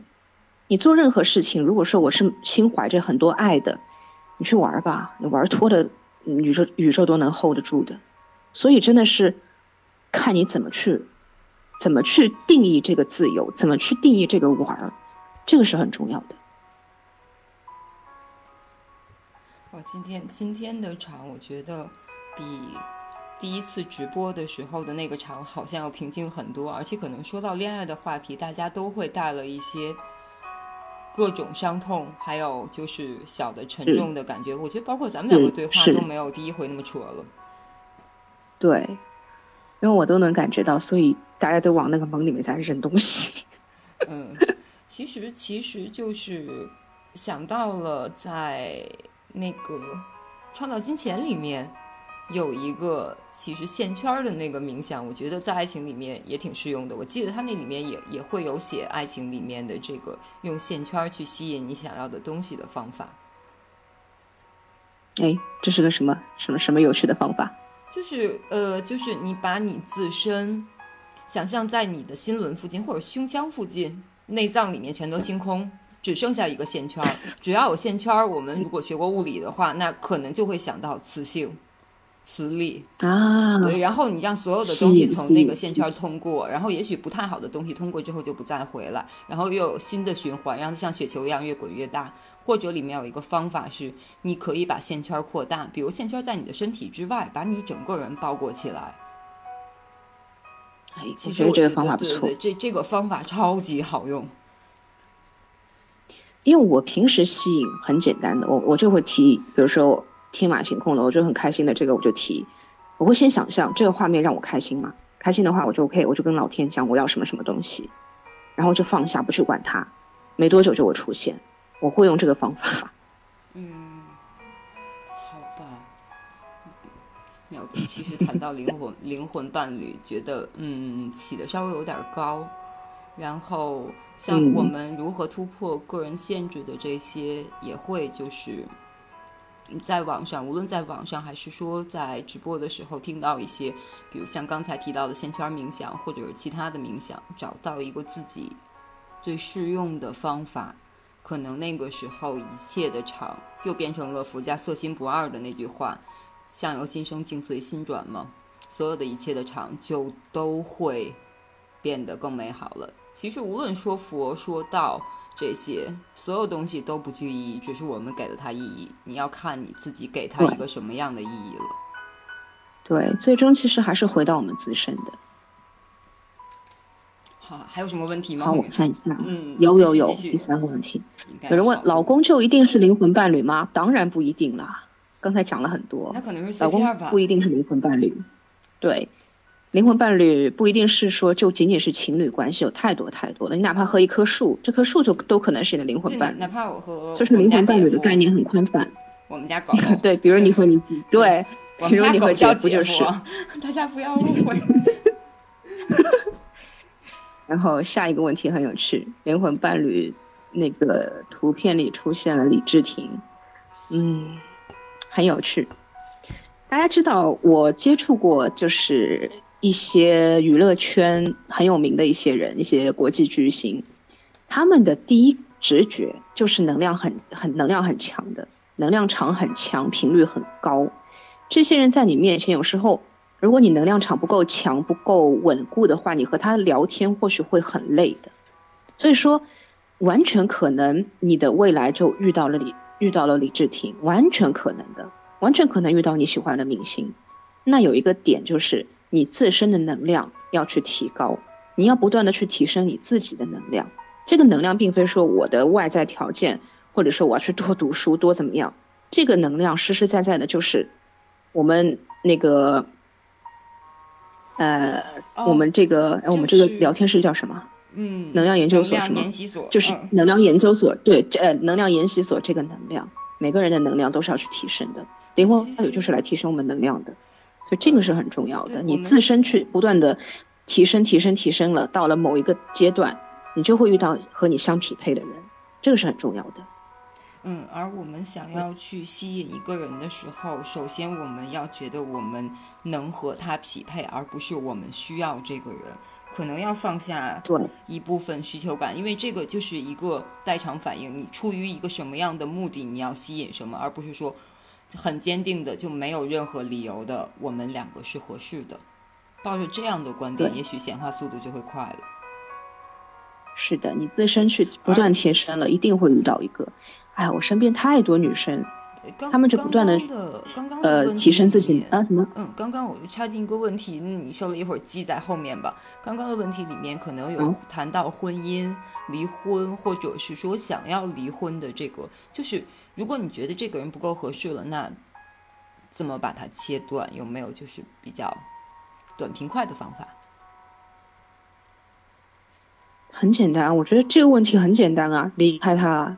你做任何事情，如果说我是心怀着很多爱的，你去玩吧，你玩脱的宇宙宇宙都能 hold 得住的。所以真的是看你怎么去怎么去定义这个自由，怎么去定义这个玩儿，这个是很重要的。哇，今天今天的场，我觉得比第一次直播的时候的那个场好像要平静很多，而且可能说到恋爱的话题，大家都会带了一些各种伤痛，还有就是小的沉重的感觉。我觉得包括咱们两个嗯对话都没有第一回那么扯了。对，因为我都能感觉到，所以大家都往那个门里面在扔东西。嗯，其实其实就是想到了在那个《创造金钱》里面有一个其实线圈的那个冥想，我觉得在爱情里面也挺适用的。我记得它那里面也也会有写爱情里面的这个用线圈去吸引你想要的东西的方法。哎，这是个什么什么什么有趣的方法？就是呃，就是你把你自身想象在你的心轮附近或者胸腔附近，内脏里面全都清空，只剩下一个线圈。只要有线圈，我们如果学过物理的话，那可能就会想到磁性、磁力。啊，对，然后你让所有的东西从那个线圈通过，然后也许不太好的东西通过之后就不再回来，然后又有新的循环，让它像雪球一样越滚越大。或者里面有一个方法是，你可以把线圈扩大，比如线圈在你的身体之外，把你整个人包裹起来。哎，其实我我觉得这个方法不错对对对，，这这个方法超级好用。因为我平时吸引很简单的，我我就会提，比如说天马行空的，我就很开心的这个我就提，我会先想象这个画面让我开心嘛，开心的话我就 OK，我就跟老天讲我要什么什么东西，然后就放下不去管它，没多久就会出现，我会用这个方法。嗯，好吧。妙的。其实谈到灵魂 灵魂伴侣，觉得嗯起的稍微有点高。然后像嗯我们如何突破个人限制的这些，也会就是在网上，无论在网上还是说在直播的时候听到一些，比如像刚才提到的线圈冥想，或者是其他的冥想，找到一个自己最适用的方法。可能那个时候一切的场又变成了佛家色心不二的那句话：“相由心生，境随心转”嘛。所有的一切的场就都会变得更美好了。其实无论说佛说道这些，所有东西都不具意义，只是我们给了它意义。你要看你自己给它一个什么样的意义了。对，最终其实还是回到我们自身的。好，还有什么问题吗？好，我看一下，嗯，有有有，第三个问题，有人问老公就一定是灵魂伴侣吗？当然不一定啦，刚才讲了很多那，可能是老公不。一定是灵魂伴侣，对，灵魂伴侣不一定是说就仅仅是情侣关系，有太多太多了。你哪怕和一棵树，这棵树就都可能是你的灵魂，伴侣哪，怕我和就是灵魂伴侣的概念，很宽泛。我们家狗，对，比如你和你对，我们家狗比如你和叫姐姐夫就是 大家不要误会。然后下一个问题很有趣，灵魂伴侣那个图片里出现了李治廷，嗯，很有趣。大家知道我接触过，就是一些娱乐圈很有名的一些人，一些国际巨星，他们的第一直觉就是能量很很能量很强的，能量场很强，频率很高。这些人在你面前，有时候如果你能量场不够强、不够稳固的话，你和他聊天或许会很累的。所以说，完全可能你的未来就遇到了李遇到了李治廷，完全可能的，完全可能遇到你喜欢的明星。那有一个点就是你自身的能量要去提高，你要不断的去提升你自己的能量。这个能量并非说我的外在条件，或者说我要去多读书多怎么样，这个能量实实在在的就是我们那个。呃，哦我们这个，哎我们这个聊天室叫什么？嗯，能量研究所能是吗就是嗯能量研究所，对，这呃能量研习所这个能量，每个人的能量都是要去提升的。灵魂伴侣就是来提升我们能量的，所以这个是很重要的。你自身去不断的提升、提升、提升了，到了某一个阶段，你就会遇到和你相匹配的人，这个是很重要的。嗯，而我们想要去吸引一个人的时候，首先我们要觉得我们能和他匹配，而不是我们需要这个人。可能要放下对一部分需求感，因为这个就是一个代偿反应。你出于一个什么样的目的，你要吸引什么，而不是说很坚定的就没有任何理由的我们两个是合适的。抱着这样的观点，也许显化速度就会快了。是的，你自身去不断提升了，一定会遇到一个。哎，我身边太多女生，刚他们就不断的刚刚的呃，提升自己啊，怎么？嗯，刚刚我就插进一个问题，嗯你说了一会儿记在后面吧。刚刚的问题里面可能有嗯谈到婚姻、离婚，或者是说想要离婚的这个，就是如果你觉得这个人不够合适了，那怎么把它切断？有没有就是比较短平快的方法？很简单，我觉得这个问题很简单啊，离开他啊。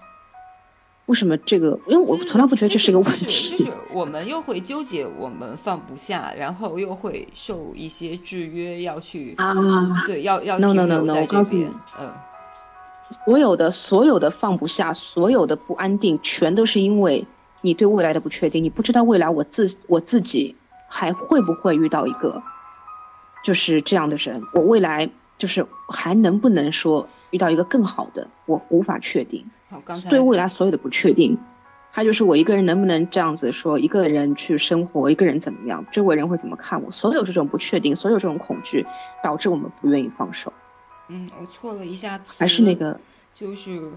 为什么这个？因为我从来不觉得这是一个问就是题。就是我们又会纠结，我们放不下，然后又会受一些制约，要去啊，对，要要 No, 停 no, no, 留 no。嗯，所有的所有的放不下，所有的不安定，全都是因为你对未来的不确定。你不知道未来我自我自己还会不会遇到一个就是这样的人，我未来就是还能不能说遇到一个更好的，我无法确定。好，刚才对未来所有的不确定，还有就是我一个人能不能这样子说，一个人去生活，一个人怎么样，周围人会怎么看我，所有这种不确定，所有这种恐惧，导致我们不愿意放手，嗯，我错了一下词，还是那个就是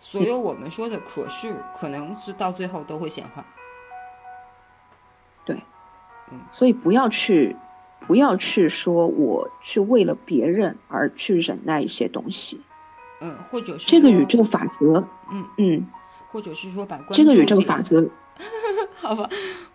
所有我们说的可是，可能是到最后都会显化。对所以不要去，不要去说我去为了别人而去忍耐一些东西。嗯，或者是这个说宇宙法则，嗯嗯，或者是说把关这个宇宙法则，好吧，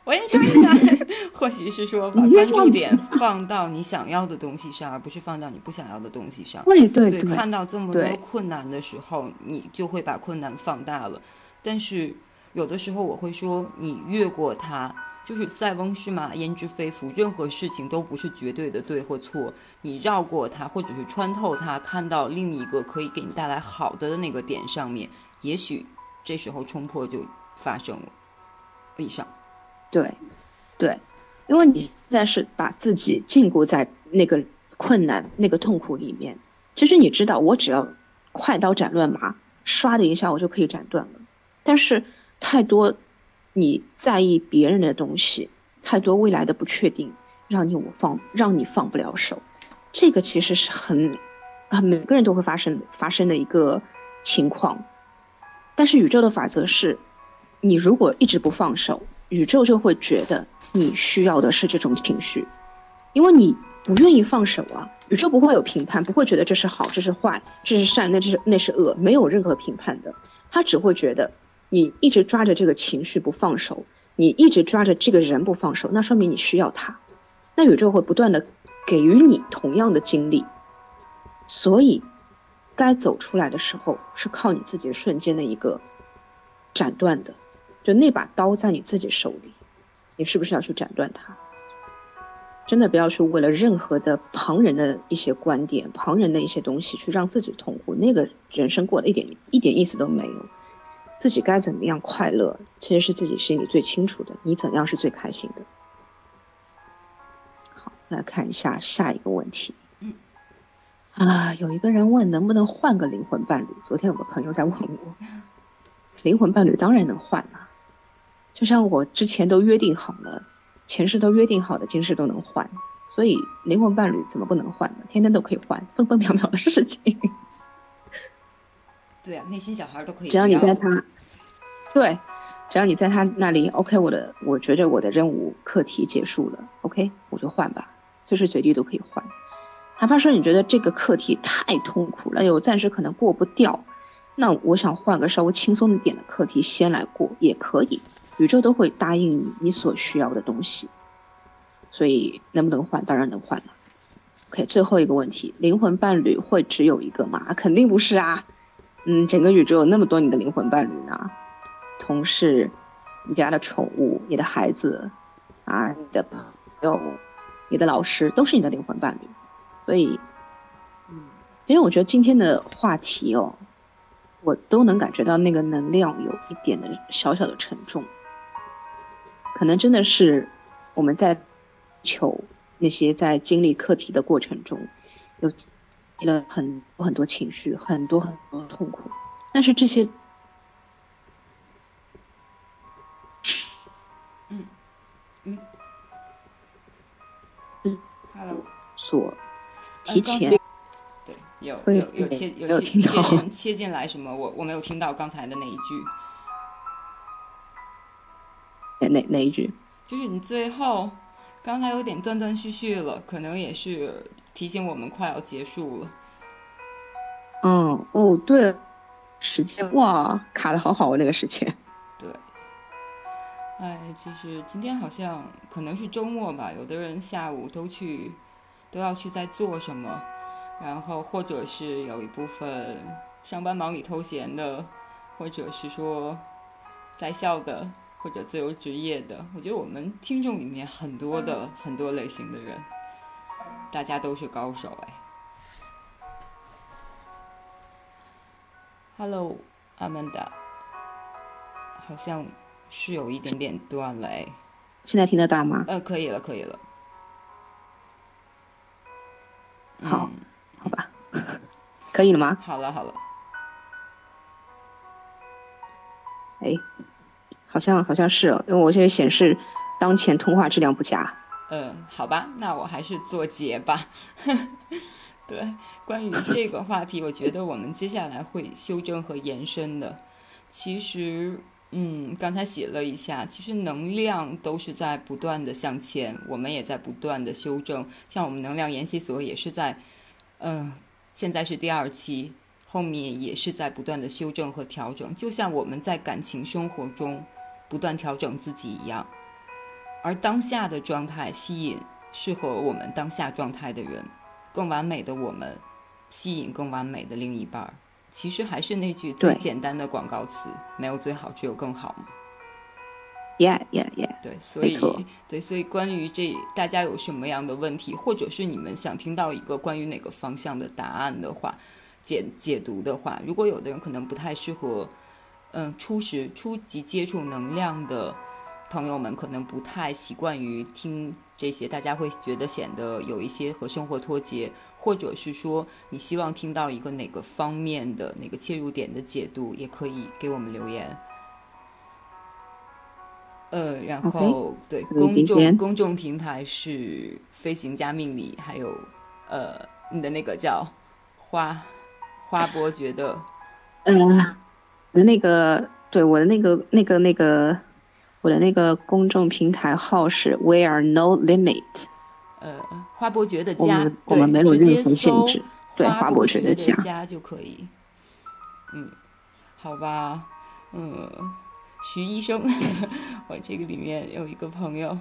我也插一下，或许是说把关注点放到你想要的东西上，而不是放到你不想要的东西上。对对对，看到这么多困难的时候，你就会把困难放大了。但是有的时候我会说，你越过它，就是塞翁失马焉知非福，任何事情都不是绝对的对或错。你绕过它，或者是穿透它，看到另一个可以给你带来好的的那个点上面，也许这时候冲破就发生了。以上，对，对，因为你现在是把自己禁锢在那个困难、那个痛苦里面。其实你知道，我只要快刀斩乱麻，唰的一下我就可以斩断了。但是太多。你在意别人的东西，太多未来的不确定，让你我放，让你放不了手。这个其实是很啊，每个人都会发生发生的一个情况。但是宇宙的法则是，你如果一直不放手，宇宙就会觉得你需要的是这种情绪，因为你不愿意放手啊。宇宙不会有评判，不会觉得这是好，这是坏，这是善，那这是那是恶，没有任何评判的，他只会觉得。你一直抓着这个情绪不放手，你一直抓着这个人不放手，那说明你需要他，那宇宙会不断的给予你同样的经历，所以该走出来的时候是靠你自己瞬间的一个斩断的，就那把刀在你自己手里，你是不是要去斩断它？真的不要去为了任何的旁人的一些观点、旁人的一些东西去让自己痛苦，那个人生过得一点一点意思都没有。自己该怎么样快乐，其实是自己心里最清楚的。你怎样是最开心的？好，来看一下下一个问题。嗯，啊，有一个人问能不能换个灵魂伴侣。昨天有个朋友在问我，灵魂伴侣当然能换啊，就像我之前都约定好了，前世都约定好的，今世都能换。所以灵魂伴侣怎么不能换呢？天天都可以换，分分秒秒的事情。对啊，内心小孩都可以。只要你在他，对，只要你在他那里，OK，我的，我觉着我的任务课题结束了，OK，我就换吧，随时随地都可以换。哪怕说你觉得这个课题太痛苦了，有暂时可能过不掉，那我想换个稍微轻松一点的课题先来过也可以，宇宙都会答应你你所需要的东西。所以能不能换？当然能换了。OK，最后一个问题，灵魂伴侣会只有一个吗？肯定不是啊。嗯，整个宇宙有那么多你的灵魂伴侣呢，同事、你家的宠物、你的孩子啊、你的朋友、你的老师，都是你的灵魂伴侣。所以，嗯，因为我觉得今天的话题哦，我都能感觉到那个能量有一点的小小的沉重，可能真的是我们在求那些在经历课题的过程中有。了很多很多情绪，很多很多痛苦，但是这些，嗯，Hello，所提前对有有有切有切切 切进来什么？我我没有听到刚才的那一句，哪哪哪一句？就是你最后刚才有点断断续续了，可能也是。提醒我们快要结束了。嗯，哦，对，时间哇，卡的好好哦，那个时间。哎，其实今天好像可能是周末吧，有的人下午都去，都要去在做什么，然后或者是有一部分上班忙里偷闲的，或者是说在校的，或者自由职业的。我觉得我们听众里面很多的很多类型的人。大家都是高手哎，Hello，阿曼达，好像是有一点点断了哎，现在听得到吗？呃，可以了，可以了。好，好吧，可以了吗？好了，好了。哎，好像好像是，因为我现在显示当前通话质量不佳。嗯，好吧，那我还是做结吧。对，关于这个话题，我觉得我们接下来会修正和延伸的。其实，嗯，刚才写了一下，其实能量都是在不断的向前，我们也在不断的修正。像我们能量研习所也是在，嗯，现在是第二期，后面也是在不断的修正和调整，就像我们在感情生活中不断调整自己一样。而当下的状态吸引适合我们当下状态的人，更完美的我们吸引更完美的另一半儿。其实还是那句最简单的广告词：没有最好，只有更好 Yeah, yeah, yeah。对，所以对，所以关于这大家有什么样的问题，或者是你们想听到一个关于哪个方向的答案的话，解解读的话，如果有的人可能不太适合，嗯，初始初级接触能量的朋友们，可能不太习惯于听这些，大家会觉得显得有一些和生活脱节，或者是说你希望听到一个哪个方面的哪个切入点的解读，也可以给我们留言。呃，然后对公众公众平台是飞行家命理，还有呃你的那个叫花花伯爵的嗯，我的那个对我的那个那个那个我的那个公众平台号是 We are no limit，呃花伯爵的我家，们我们没对，直接有任何限搜制。对，花花伯爵的。家就可以。嗯，好吧，嗯，徐医生，我这个里面有一个朋友，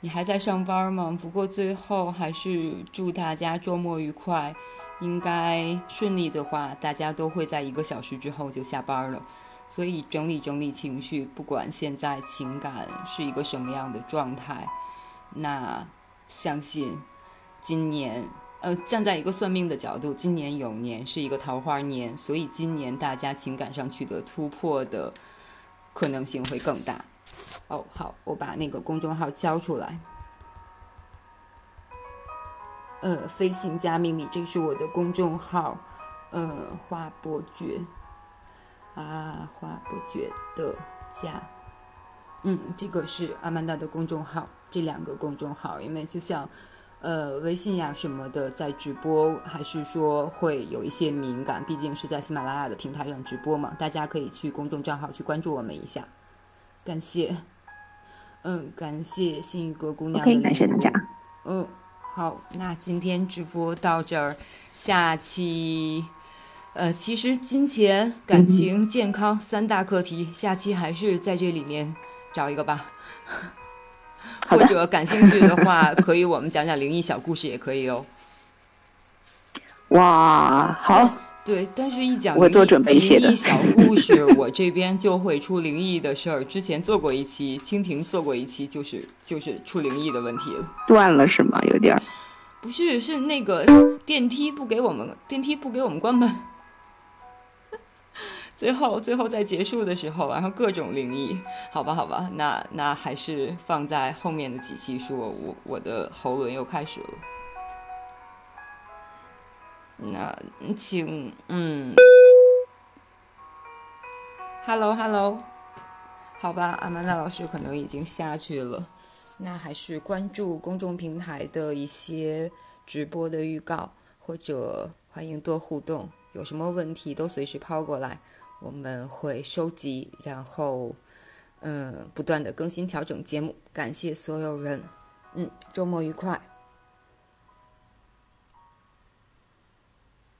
你还在上班吗？不过最后还是祝大家周末愉快。应该顺利的话，大家都会在一个小时之后就下班了。所以整理整理情绪，不管现在情感是一个什么样的状态，那相信今年，呃，站在一个算命的角度，今年有年是一个桃花年，所以今年大家情感上取得突破的可能性会更大。哦，好，我把那个公众号敲出来。呃，飞行家命理，这是我的公众号。呃，花伯爵啊，花伯爵的家。嗯，这个是阿曼达的公众号，这两个公众号，因为就像呃微信呀什么的，在直播还是说会有一些敏感，毕竟是在喜马拉雅的平台上直播嘛，大家可以去公众账号去关注我们一下，感谢，嗯，感谢幸运阁姑娘的 OK，感谢大家。嗯，好，那今天直播到这儿，下期，呃，其实金钱、感情、健康三大课题，下期还是在这里面找一个吧。或者感兴趣的话，可以我们讲讲灵异小故事也可以哦。哇，好，对，但是一讲我做灵异准备写的 灵异小故事，我这边就会出灵异的事儿。之前做过一期，蜻蜓做过一期，就是就是出灵异的问题了。断了是吗？有点儿。不是，是那个电梯不给我们电梯不给我们关门。最后，最后在结束的时候，然后各种灵异，好吧，好吧，那那还是放在后面的几期说，我我的喉咙又开始了。那请嗯，Hello Hello，好吧，阿曼达老师可能已经下去了。那还是关注公众平台的一些直播的预告，或者欢迎多互动，有什么问题都随时抛过来，我们会收集，然后嗯不断的更新调整节目。感谢所有人，嗯，周末愉快。